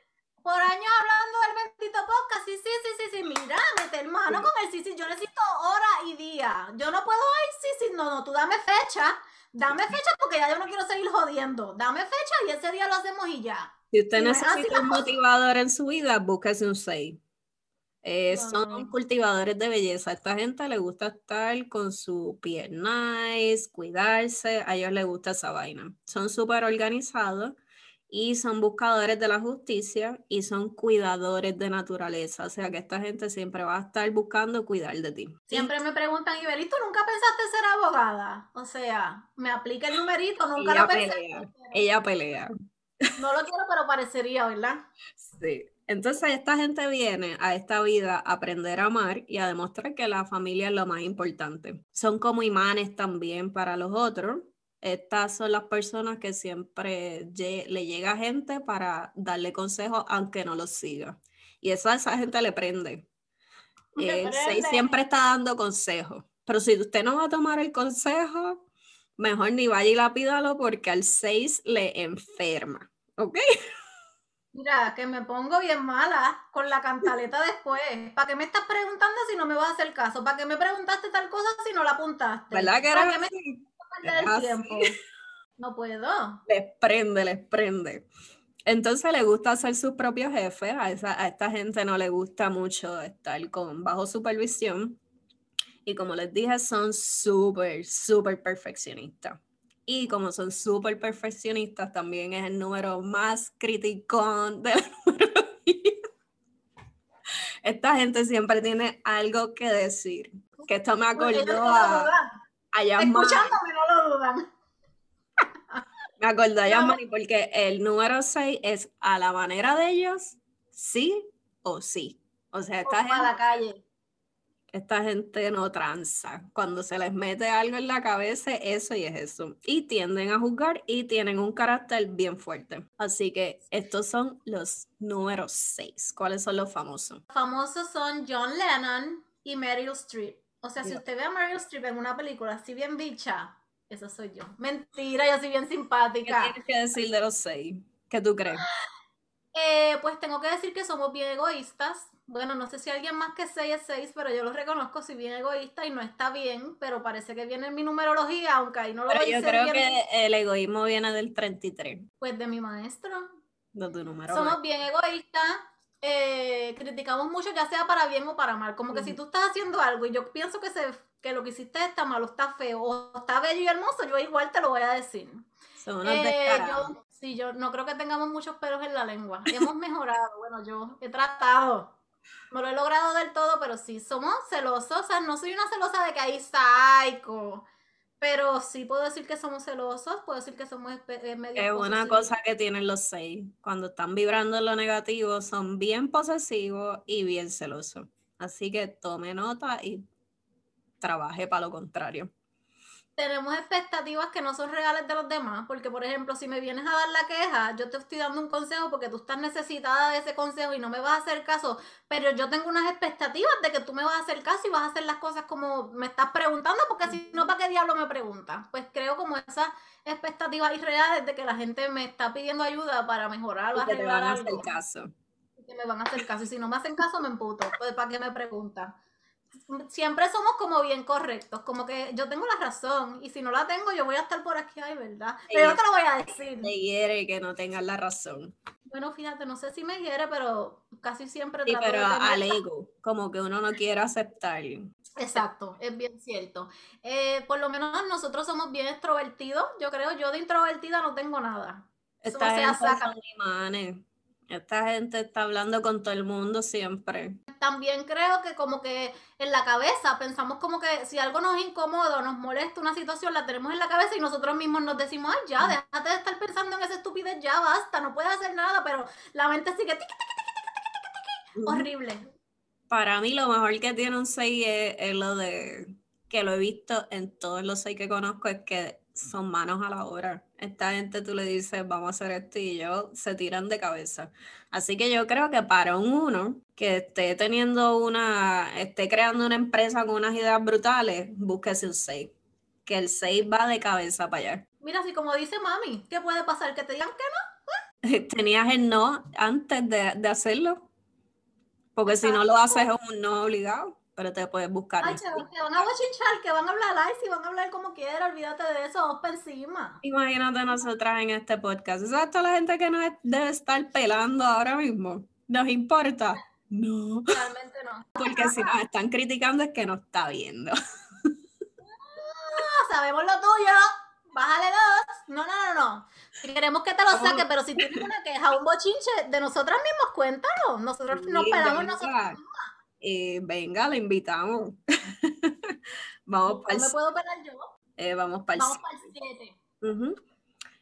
por años hablando del bendito podcast, sí, sí, sí, sí, sí, mira, mete hermano con el sí, sí, yo necesito hora y día. Yo no puedo, ay, sí, sí, no, no, tú dame fecha, dame fecha porque ya yo no quiero seguir jodiendo. Dame fecha y ese día lo hacemos y ya. Si usted necesita un motivador en su vida, búsquese un 6. Eh, son cultivadores de belleza. A esta gente le gusta estar con su piel nice, cuidarse. A ellos les gusta esa vaina. Son súper organizados y son buscadores de la justicia y son cuidadores de naturaleza. O sea que esta gente siempre va a estar buscando cuidar de ti. Siempre me preguntan, Ibeli, ¿tú nunca pensaste ser abogada? O sea, me aplica el numerito, nunca lo pensé. Ella pelea. No lo quiero, pero parecería, ¿verdad? Sí. Entonces esta gente viene a esta vida a aprender a amar y a demostrar que la familia es lo más importante. Son como imanes también para los otros. Estas son las personas que siempre le llega gente para darle consejos aunque no los siga. Y eso a esa gente le prende. El 6 siempre está dando consejos. Pero si usted no va a tomar el consejo, mejor ni vaya y la pídalo porque al 6 le enferma. ¿Ok? Mira, que me pongo bien mala con la cantaleta después. ¿Para qué me estás preguntando si no me vas a hacer caso? ¿Para qué me preguntaste tal cosa si no la apuntaste? ¿Verdad que era ¿Para qué me perder el tiempo? No puedo. Les prende, les prende. Entonces le gusta ser sus propios jefes. A, esa, a esta gente no le gusta mucho estar con bajo supervisión. Y como les dije, son súper, súper perfeccionistas. Y como son súper perfeccionistas, también es el número más criticón de la numerología. Esta gente siempre tiene algo que decir. Que esto me acordó a, a Escuchándome no lo dudan. Me acordó a Yasmani porque el número 6 es a la manera de ellos, sí o sí. O sea, esta gente, a la calle. Esta gente no tranza. Cuando se les mete algo en la cabeza, eso y es eso. Y tienden a juzgar y tienen un carácter bien fuerte. Así que estos son los números 6. ¿Cuáles son los famosos? Los famosos son John Lennon y Meryl Streep. O sea, si usted ve a Meryl Streep en una película así bien bicha, esa soy yo. Mentira, yo soy bien simpática. ¿Qué tienes que decir de los seis? ¿Qué tú crees? Eh, pues tengo que decir que somos bien egoístas. Bueno, no sé si alguien más que seis es seis, pero yo lo reconozco, soy bien egoísta y no está bien, pero parece que viene en mi numerología, aunque ahí no lo pero Yo creo que el egoísmo viene del 33. Pues de mi maestro. De tu número. Somos bien egoístas, eh, criticamos mucho, ya sea para bien o para mal. Como que si tú estás haciendo algo y yo pienso que se que lo que hiciste está malo, está feo, o está bello y hermoso, yo igual te lo voy a decir. eh, yo, sí, yo no creo que tengamos muchos pelos en la lengua. Hemos mejorado, bueno, yo he tratado. No lo he logrado del todo, pero sí, somos celosos. O sea, no soy una celosa de que hay psycho. Pero sí puedo decir que somos celosos, puedo decir que somos eh, medio Es una cosa que tienen los seis. Cuando están vibrando en lo negativo, son bien posesivos y bien celosos. Así que tome nota y trabaje para lo contrario. Tenemos expectativas que no son reales de los demás, porque por ejemplo, si me vienes a dar la queja, yo te estoy dando un consejo porque tú estás necesitada de ese consejo y no me vas a hacer caso, pero yo tengo unas expectativas de que tú me vas a hacer caso y vas a hacer las cosas como me estás preguntando, porque si no, ¿para qué diablo me preguntas? Pues creo como esas expectativas irreales de que la gente me está pidiendo ayuda para mejorar o arreglar que van a hacer caso. Que me van a hacer caso, y si no me hacen caso me emputo, pues ¿para qué me preguntas? Siempre somos como bien correctos, como que yo tengo la razón y si no la tengo yo voy a estar por aquí, ay, ¿verdad? Pero yo te lo voy a decir. Me hiere que no tengas la razón. Bueno, fíjate, no sé si me hiere, pero casi siempre sí, pero al ego, como que uno no quiere aceptar. Exacto, es bien cierto. Eh, por lo menos nosotros somos bien extrovertidos, yo creo, yo de introvertida no tengo nada. Esta gente son imanes. Esta gente está hablando con todo el mundo siempre. También creo que como que en la cabeza pensamos como que si algo nos incomoda, nos molesta una situación, la tenemos en la cabeza y nosotros mismos nos decimos, ay, ya, déjate de estar pensando en esa estupidez, ya basta, no puedes hacer nada, pero la mente sigue horrible. Para mí lo mejor que tiene un 6 es, lo de que lo he visto en todos los 6 que conozco, es que son manos a la obra. Esta gente tú le dices, vamos a hacer esto y ellos se tiran de cabeza. Así que yo creo que para un uno que esté teniendo una, esté creando una empresa con unas ideas brutales, búsquese un 6. Que el 6 va de cabeza para allá. Mira, así como dice mami, ¿qué puede pasar? ¿Que te digan que no? Tenías el no antes de, de hacerlo. Porque si no lo haces es un no obligado pero te puedes buscar. Ay, que, van a bochinchar, que van a hablar ay, si van a hablar como quieran, olvídate de eso, para encima. Imagínate nosotras en este podcast. ¿Sabes toda la gente que nos debe estar pelando ahora mismo? ¿Nos importa? No. Realmente no. Porque si nos están criticando es que no está viendo. Ah, sabemos lo tuyo. Bájale dos. No, no, no, no. Queremos que te lo saque, pero si tienes una queja, un bochinche de nosotras mismos, cuéntalo. Nosotros nos pelamos nosotros eh, venga, la invitamos. vamos para me puedo pelar yo? Eh, vamos para el 7.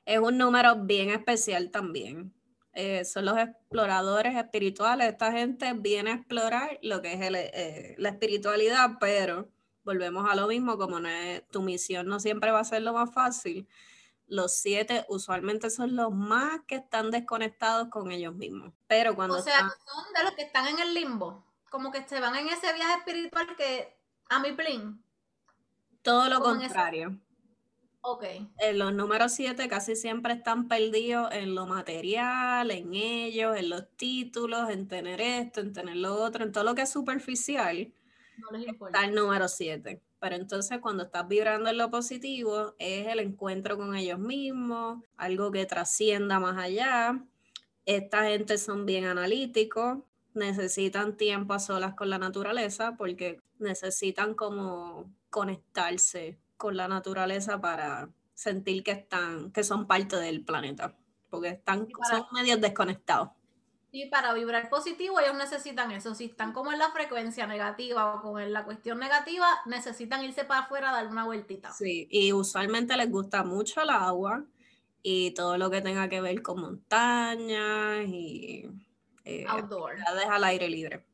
Es un número bien especial también. Eh, son los exploradores espirituales. Esta gente viene a explorar lo que es la espiritualidad, pero volvemos a lo mismo, como no es, tu misión no siempre va a ser lo más fácil. Los siete usualmente son los más que están desconectados con ellos mismos. Pero cuando o sea, son de los que están en el limbo como que se van en ese viaje espiritual que a mi plin. Todo lo contrario. Ok. En los números 7 casi siempre están perdidos en lo material, en ellos, en los títulos, en tener esto, en tener lo otro, en todo lo que es superficial. No les importa. Está el número 7. Pero entonces cuando estás vibrando en lo positivo es el encuentro con ellos mismos, algo que trascienda más allá. Esta gente son bien analíticos, necesitan tiempo a solas con la naturaleza porque necesitan como conectarse con la naturaleza para sentir que están, que son parte del planeta, porque están, son medios desconectados. Y para vibrar positivo ellos necesitan eso. Si están como en la frecuencia negativa o con la cuestión negativa, necesitan irse para afuera a dar una vueltita. Sí, y usualmente les gusta mucho el agua y todo lo que tenga que ver con montañas y eh, outdoor. al aire libre.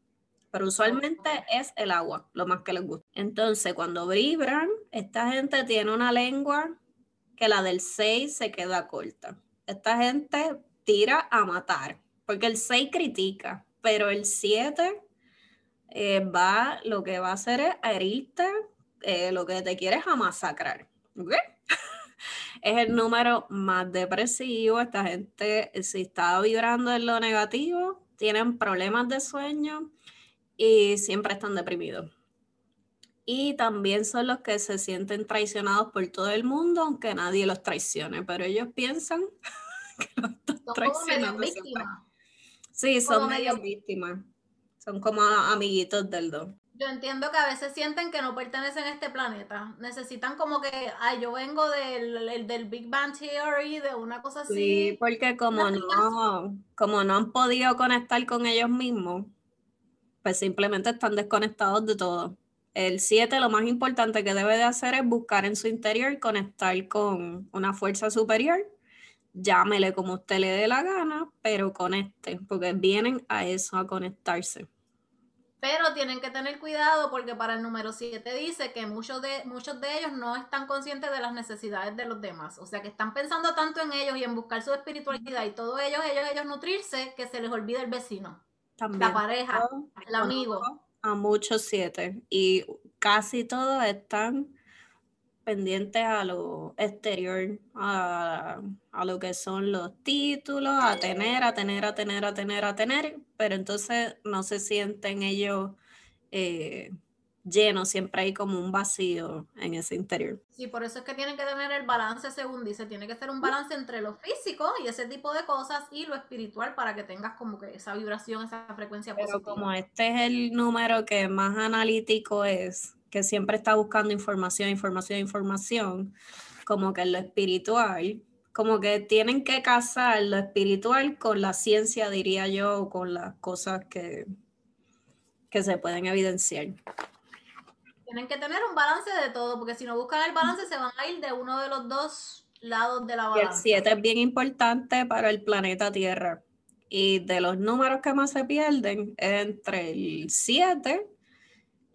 Pero usualmente es el agua, lo más que les gusta. Entonces, cuando vibran, esta gente tiene una lengua que la del 6 se queda corta. Esta gente tira a matar porque el 6 critica, pero el 7 eh, va, lo que va a hacer es herirte, eh, lo que te quiere es a masacrar. Es el número más depresivo. Esta gente, si está vibrando en lo negativo, tienen problemas de sueño y siempre están deprimidos. Y también son los que se sienten traicionados por todo el mundo, aunque nadie los traicione, pero ellos piensan que los están traicionando. Sí, son medio víctimas. Son como amiguitos del do. Yo entiendo que a veces sienten que no pertenecen a este planeta. Necesitan como que, ay, yo vengo del, del Big Bang Theory, de una cosa así. Sí, porque como no, como no han podido conectar con ellos mismos, pues simplemente están desconectados de todo. El 7 lo más importante que debe de hacer es buscar en su interior conectar con una fuerza superior llámele como usted le dé la gana, pero conecte, porque vienen a eso, a conectarse. Pero tienen que tener cuidado porque para el número 7 dice que muchos de, muchos de ellos no están conscientes de las necesidades de los demás. O sea, que están pensando tanto en ellos y en buscar su espiritualidad y todo ellos, ellos, ellos nutrirse, que se les olvida el vecino, la pareja, el amigo. A muchos siete. Y casi todos están pendientes a lo exterior, a, lo que son los títulos, a tener, a tener, a tener, a tener, a tener, pero entonces no se sienten ellos eh, llenos, siempre hay como un vacío en ese interior. Sí, por eso es que tienen que tener el balance, según dice, tiene que ser un balance entre lo físico y ese tipo de cosas y lo espiritual para que tengas como que esa vibración, esa frecuencia pero Como este es el número que más analítico es, que siempre está buscando información, información, información, como que en lo espiritual, como que tienen que casar lo espiritual con la ciencia, diría yo, o con las cosas que, que se pueden evidenciar. Tienen que tener un balance de todo, porque si no buscan el balance se van a ir de uno de los dos lados de la balanza. el 7 es bien importante para el planeta Tierra. Y de los números que más se pierden, entre el 7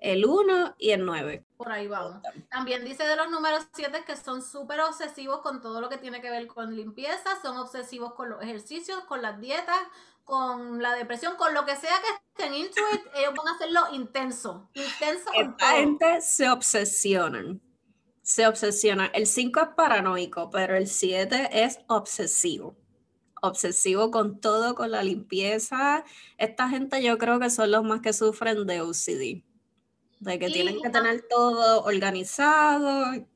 el 1 y el 9. Por ahí vamos. También dice de los números 7 que son súper obsesivos con todo lo que tiene que ver con limpieza, son obsesivos con los ejercicios, con las dietas, con la depresión, con lo que sea que estén into ellos van a hacerlo intenso, intenso. Esta gente se obsesionan, se obsesiona. El 5 es paranoico, pero el 7 es obsesivo obsesivo con todo, con la limpieza. Esta gente yo creo que son los más que sufren de OCD de que tienen que tener todo organizado,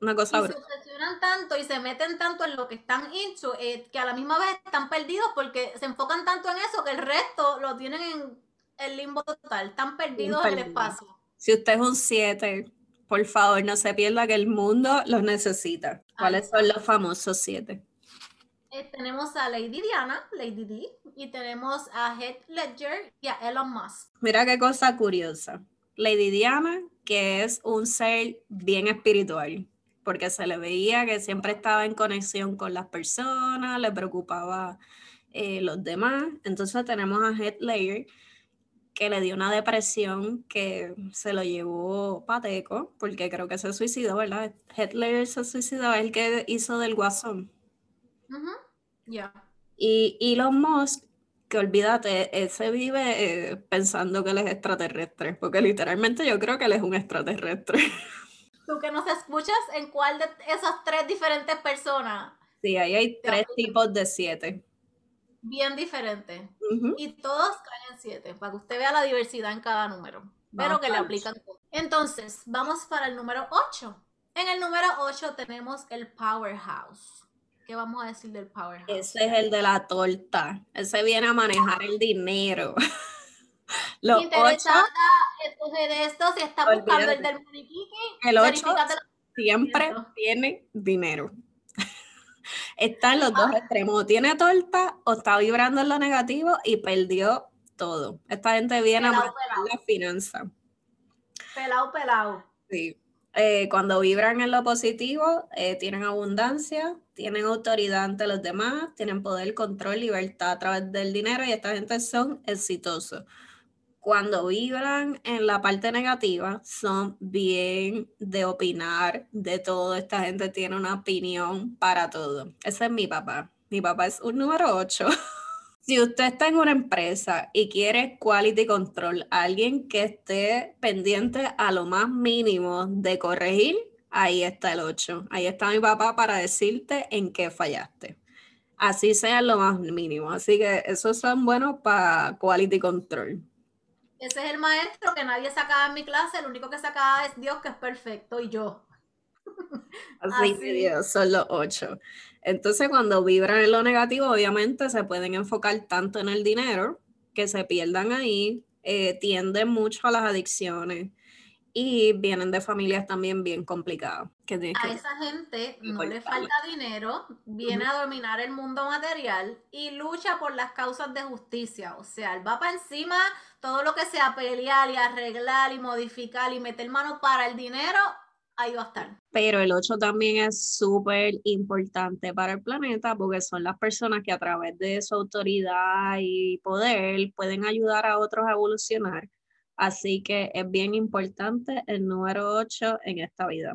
una cosa. Y se obsesionan tanto y se meten tanto en lo que están hecho eh, que a la misma vez están perdidos porque se enfocan tanto en eso que el resto lo tienen en el limbo total, están perdidos en el espacio. Si usted es un 7, por favor, no se pierda que el mundo los necesita. ¿Cuáles son los famosos 7? Eh, tenemos a Lady Diana, Lady D, y tenemos a Heath Ledger y a Elon Musk. Mira qué cosa curiosa. Lady Diana, que es un ser bien espiritual, porque se le veía que siempre estaba en conexión con las personas, le preocupaba eh, los demás. Entonces tenemos a Heath Ledger, que le dio una depresión que se lo llevó pateco, porque creo que se suicidó, ¿verdad? Heath Ledger se suicidó, es el que hizo del guasón. Ya. Y Elon Musk que olvídate, él se vive eh, pensando que él es extraterrestre, porque literalmente yo creo que él es un extraterrestre. Tú que nos escuchas, ¿en cuál de esas tres diferentes personas? Sí, ahí hay tres tipos de siete. Bien diferentes. Y todos caen en siete, para que usted vea la diversidad en cada número, pero que le aplican Entonces, vamos para el número 8. En el número 8 tenemos el Powerhouse. ¿Qué vamos a decir del powerhouse? Ese es el de la torta. Ese viene a manejar el dinero. Los ocho, escoger esto, si está buscando el del El 8 siempre tiene dinero. Está en los dos ah. extremos. tiene torta o está vibrando en lo negativo y perdió todo. Esta gente viene a matar la finanza. Pelado, pelado. Sí. Eh, cuando vibran en lo positivo, eh, tienen abundancia, tienen autoridad ante los demás, tienen poder, control, libertad a través del dinero y esta gente son exitosos. Cuando vibran en la parte negativa, son bien de opinar de todo. Esta gente tiene una opinión para todo. Ese es mi papá. Mi papá es un número 8. Si usted está en una empresa y quiere quality control, alguien que esté pendiente a lo más mínimo de corregir, ahí está el 8. Ahí está mi papá para decirte en qué fallaste. Así sea lo más mínimo. Así que esos son buenos para quality control. Ese es el maestro que nadie sacaba en mi clase, el único que sacaba es Dios que es perfecto y yo. Así, Así. Dios, son los ocho. Entonces, cuando vibran en lo negativo, obviamente se pueden enfocar tanto en el dinero que se pierdan ahí, eh, tienden mucho a las adicciones y vienen de familias también bien complicadas. a esa gente no le falta dinero, viene a dominar el mundo material y lucha por las causas de justicia. O sea, él va para encima todo lo que sea pelear y arreglar y modificar y meter mano para el dinero, ahí va a estar. Pero el 8 también es súper importante para el planeta porque son las personas que a través de su autoridad y poder pueden ayudar a otros a evolucionar. Así que es bien importante el número 8 en esta vida.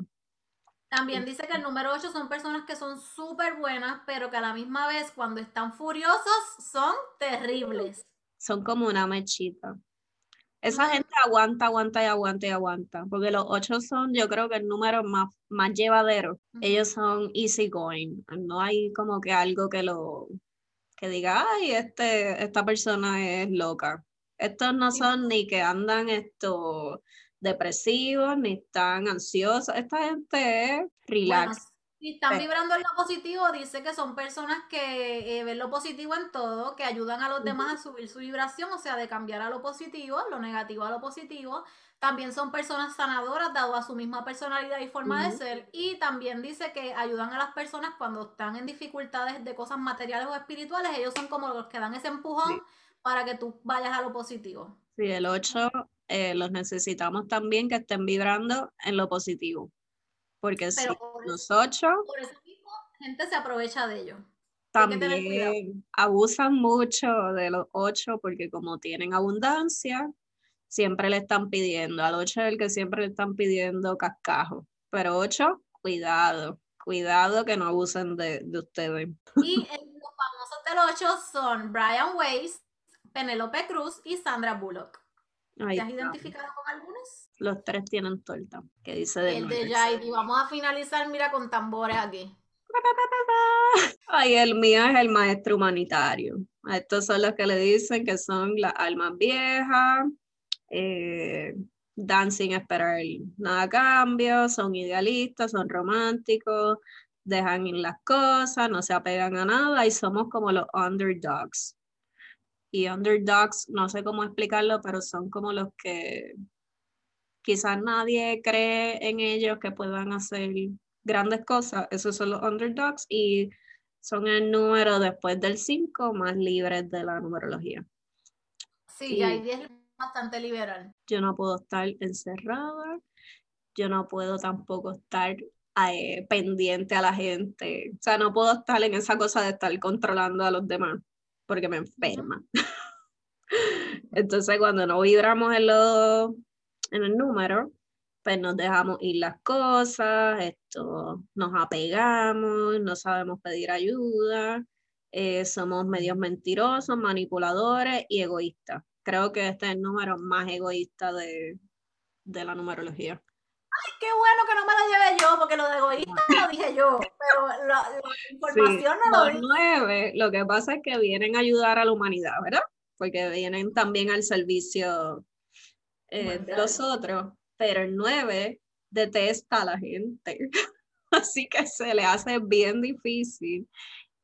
También dice que el número 8 son personas que son súper buenas, pero que a la misma vez cuando están furiosos son terribles. Son como una mechita. Esa gente aguanta, aguanta y aguanta y aguanta, porque los ocho son, yo creo que el número más, más llevadero. Ellos son easy going. No hay como que algo que lo que diga, ay, este, esta persona es loca. Estos no son ni que andan esto depresivos, ni están ansiosos. Esta gente es relax. Si están vibrando en lo positivo, dice que son personas que eh, ven lo positivo en todo, que ayudan a los demás a subir su vibración, o sea, de cambiar a lo positivo, lo negativo a lo positivo. También son personas sanadoras, dado a su misma personalidad y forma de ser. Y también dice que ayudan a las personas cuando están en dificultades de cosas materiales o espirituales. Ellos son como los que dan ese empujón para que tú vayas a lo positivo. Sí, el 8 eh, los necesitamos también que estén vibrando en lo positivo porque si los ocho... Por eso mismo, gente se aprovecha de ello. También abusan mucho de los ocho porque como tienen abundancia, siempre le están pidiendo. Al ocho es el que siempre le están pidiendo cascajo. Pero ocho, cuidado, cuidado que no abusen de, ustedes. Y los famosos del ocho son Brian Weiss, Penelope Cruz y Sandra Bullock. ¿Te has identificado con algunos? Los tres tienen torta, que dice de El de Jaidi. Vamos a finalizar, mira, con tambores aquí. Ay, el mío es el maestro humanitario. Estos son los que le dicen que son las almas viejas, eh, dan sin esperar nada a cambio, son idealistas, son románticos, dejan ir las cosas, no se apegan a nada y somos como los underdogs y underdogs, no sé cómo explicarlo, pero son como los que quizás nadie cree en ellos que puedan hacer grandes cosas. Esos son los underdogs y son el número después del 5 más libres de la numerología. Sí, hay 10 bastante liberal. Yo no puedo estar encerrada, yo no puedo tampoco estar eh, pendiente a la gente, o sea, no puedo estar en esa cosa de estar controlando a los demás porque me enferma. Entonces, cuando no vibramos en, lo, en el número, pues nos dejamos ir las cosas, esto, nos apegamos, no sabemos pedir ayuda, eh, somos medios mentirosos, manipuladores y egoístas. Creo que este es el número más egoísta de, de la numerología ay, qué bueno que no yo, porque lo de egoísta lo dije yo, pero la, información no lo dije. nueve, lo que pasa es que vienen a ayudar a la humanidad, ¿verdad? Porque vienen también al servicio eh, de los otros, pero el nueve detesta a la gente, así que se le hace bien difícil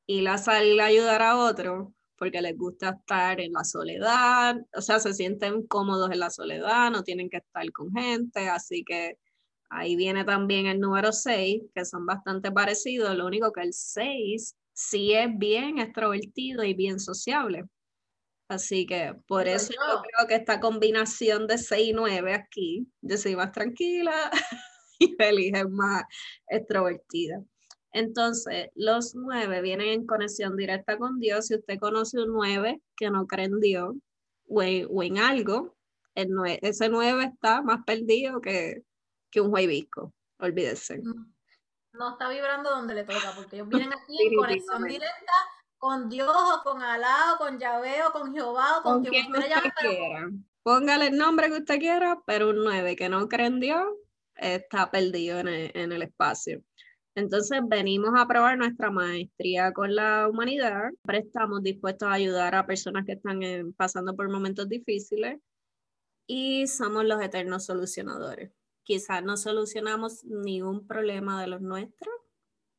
ir a salir a ayudar a otro porque les gusta estar en la soledad, o sea, se sienten cómodos en la soledad, no tienen que estar con gente, así que Ahí viene también el número 6, que son bastante parecidos, lo único que el 6 sí es bien extrovertido y bien sociable. Así que por eso yo creo que esta combinación de 6 y 9 aquí, yo soy más tranquila y feliz, es más extrovertida. Entonces, los 9 vienen en conexión directa con Dios. Si usted conoce un 9 que no cree en Dios o en, algo, el ese 9 está más perdido que, que un juevisco, olvídese. No está vibrando donde le toca, porque ellos vienen aquí en conexión directa con Dios o con Alá o con Yahvé o con Jehová o con, quien usted, quiera. Póngale el nombre que usted quiera, pero un 9 que no cree en Dios está perdido en el, espacio. Entonces venimos a probar nuestra maestría con la humanidad. Estamos dispuestos a ayudar a personas que están pasando por momentos difíciles y somos los eternos solucionadores. Quizás no solucionamos ningún problema de los nuestros,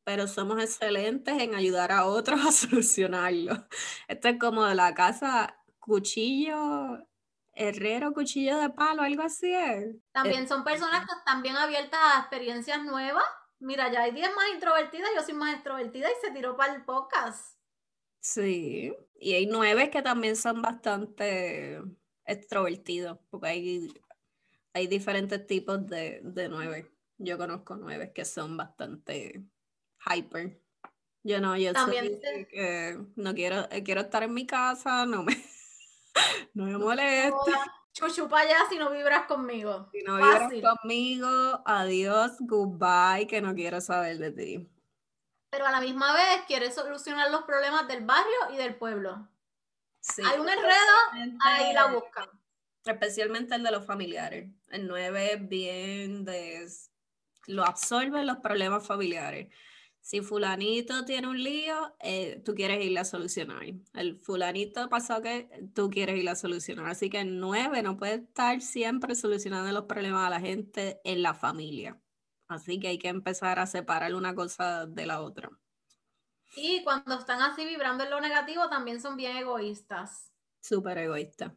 pero somos excelentes en ayudar a otros a solucionarlo. Esto es como la casa cuchillo, herrero, cuchillo de palo, algo así es. También son personas que están bien abiertas a experiencias nuevas. Mira, ya hay 10 más introvertidas, yo soy más extrovertida y se tiró para el podcast. Sí, y hay nueve que también son bastante extrovertidos, porque hay, hay diferentes tipos de, de nueve. Yo conozco nueve que son bastante hyper. Yo no, yo También soy que no quiero, eh, quiero estar en mi casa, no me, no me molesta. Chuchu para allá si no vibras conmigo. Si no vibras conmigo, adiós, goodbye, que no quiero saber de ti. Pero a la misma vez quieres solucionar los problemas del barrio y del pueblo. Sí, Hay un enredo, ahí la buscan. Especialmente el de los familiares. El 9 bien de lo absorben los problemas familiares. Si fulanito tiene un lío, eh, tú quieres irle a solucionar. El fulanito pasó que tú quieres irle a solucionar. Así que el 9 no puede estar siempre solucionando los problemas a la gente en la familia. Así que hay que empezar a separar una cosa de la otra. Y cuando están así vibrando en lo negativo, también son bien egoístas. Súper egoístas.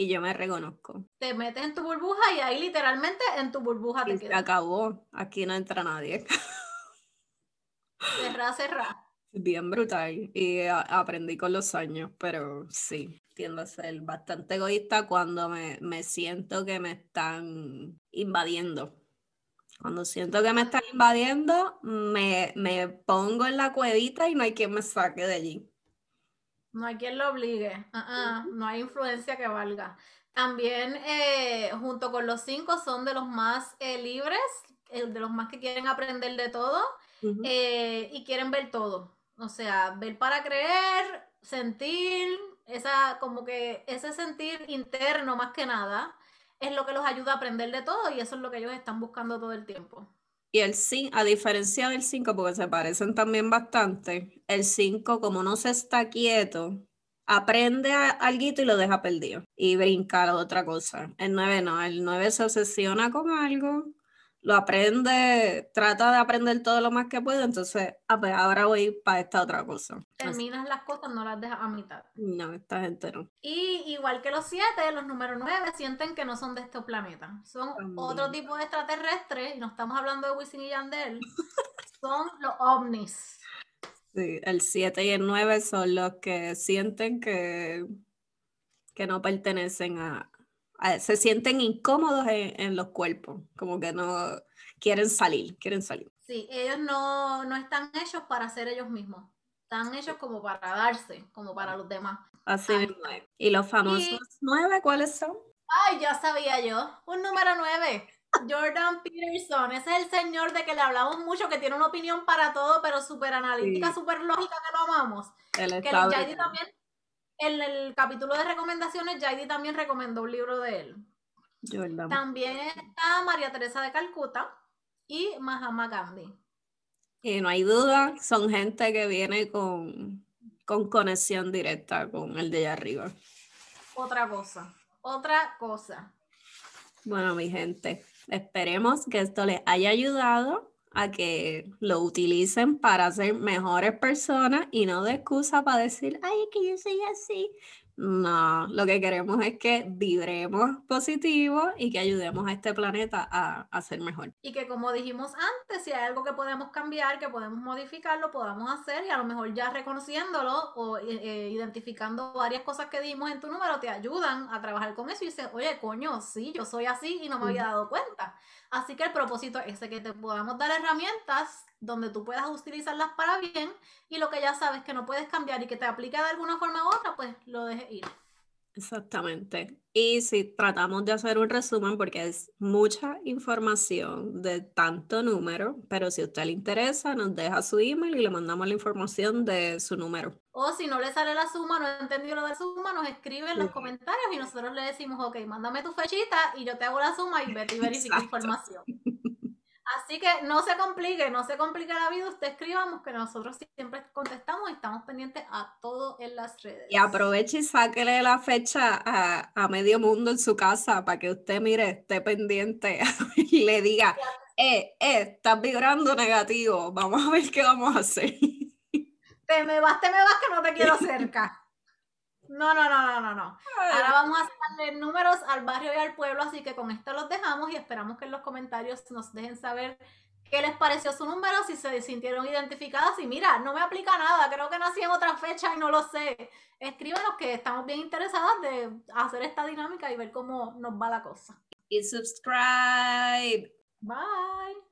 Y yo me reconozco. Te metes en tu burbuja y ahí literalmente en tu burbuja te quedas. Se acabó. Aquí no entra nadie. Cerra, cerra. Bien brutal y aprendí con los años, pero sí, tiendo a ser bastante egoísta cuando me, me siento que me están invadiendo. Cuando siento que me están invadiendo, me, me, pongo en la cuevita y no hay quien me saque de allí. No hay quien lo obligue, ah, ah, no hay influencia que valga. También, eh, junto con los cinco, son de los más eh, libres, eh, de los más que quieren aprender de todo eh, y quieren ver todo. O sea, ver para creer, sentir, esa, como que ese sentir interno más que nada, es lo que los ayuda a aprender de todo y eso es lo que ellos están buscando todo el tiempo. Y el 5, a diferencia del 5, porque se parecen también bastante, el 5, como no se está quieto, aprende algo y lo deja perdido y brinca a otra cosa. El 9 no, el 9 se obsesiona con algo, lo aprende, trata de aprender todo lo más que puede, entonces ah, pues, ahora voy para esta otra cosa. Terminas las cosas, no las dejas a mitad. No, esta gente no. Y igual que los siete, los números nueve sienten que no son de este planeta. Son otro tipo de extraterrestres, y no estamos hablando de Wisin y Yandel, son los ovnis. Sí, el 7 y el 9 son los que sienten que, que no pertenecen a, se sienten incómodos en, los cuerpos, como que no quieren salir, quieren salir. Sí, ellos no, no están hechos para ser ellos mismos, están hechos como para darse, como para los demás. Así mismo. ¿Y los famosos nueve cuáles son? Ay, ya sabía yo. Un número nueve. Jordan Peterson, ese es el señor de que le hablamos mucho, que tiene una opinión para todo, pero súper analítica, súper lógica, que lo amamos. El que el también en el capítulo de recomendaciones, Jaidi también recomendó un libro de él. También está María Teresa de Calcuta y Mahatma Gandhi. Y no hay duda, son gente que viene con, con conexión directa con el de allá arriba. Otra cosa, otra cosa. Bueno, mi gente, esperemos que esto les haya ayudado a que lo utilicen para ser mejores personas y no de excusa para decir, ay, que yo soy así. No, lo que queremos es que vibremos positivo y que ayudemos a este planeta a, ser mejor. Y que como dijimos antes, si hay algo que podemos cambiar, que podemos modificar, lo podamos hacer y a lo mejor ya reconociéndolo o eh, eh, identificando varias cosas que dimos en tu número te ayudan a trabajar con eso y dices, oye, coño, sí, yo soy así y no me había dado cuenta. Así que el propósito es que te podamos dar herramientas donde tú puedas utilizarlas para bien y lo que ya sabes que no puedes cambiar y que te aplica de alguna forma u otra, pues lo dejes ir. Exactamente. Y si tratamos de hacer un resumen, porque es mucha información de tanto número, pero si a usted le interesa, nos deja su email y le mandamos la información de su número. O si no le sale la suma, no entendió lo de suma, nos escribe en los comentarios y nosotros le decimos, ok, mándame tu fechita y yo te hago la suma y vete y verifica información. Así que no se complique, no se complique la vida, usted escribamos que nosotros siempre contestamos y estamos pendientes a todo en las redes. Y aproveche y sáquele la fecha a, medio mundo en su casa para que usted mire, esté pendiente y le diga, eh, eh, estás vibrando negativo, vamos a ver qué vamos a hacer. Te me vas, te me vas que no te quiero cerca. No, no, no, no, no, no. Ahora vamos a darle números al barrio y al pueblo, así que con esto los dejamos y esperamos que en los comentarios nos dejen saber qué les pareció su número, si se sintieron identificadas y mira, no me aplica nada, creo que nací en otra fecha y no lo sé. Escríbanos que estamos bien interesadas de hacer esta dinámica y ver cómo nos va la cosa. Y subscribe. Bye.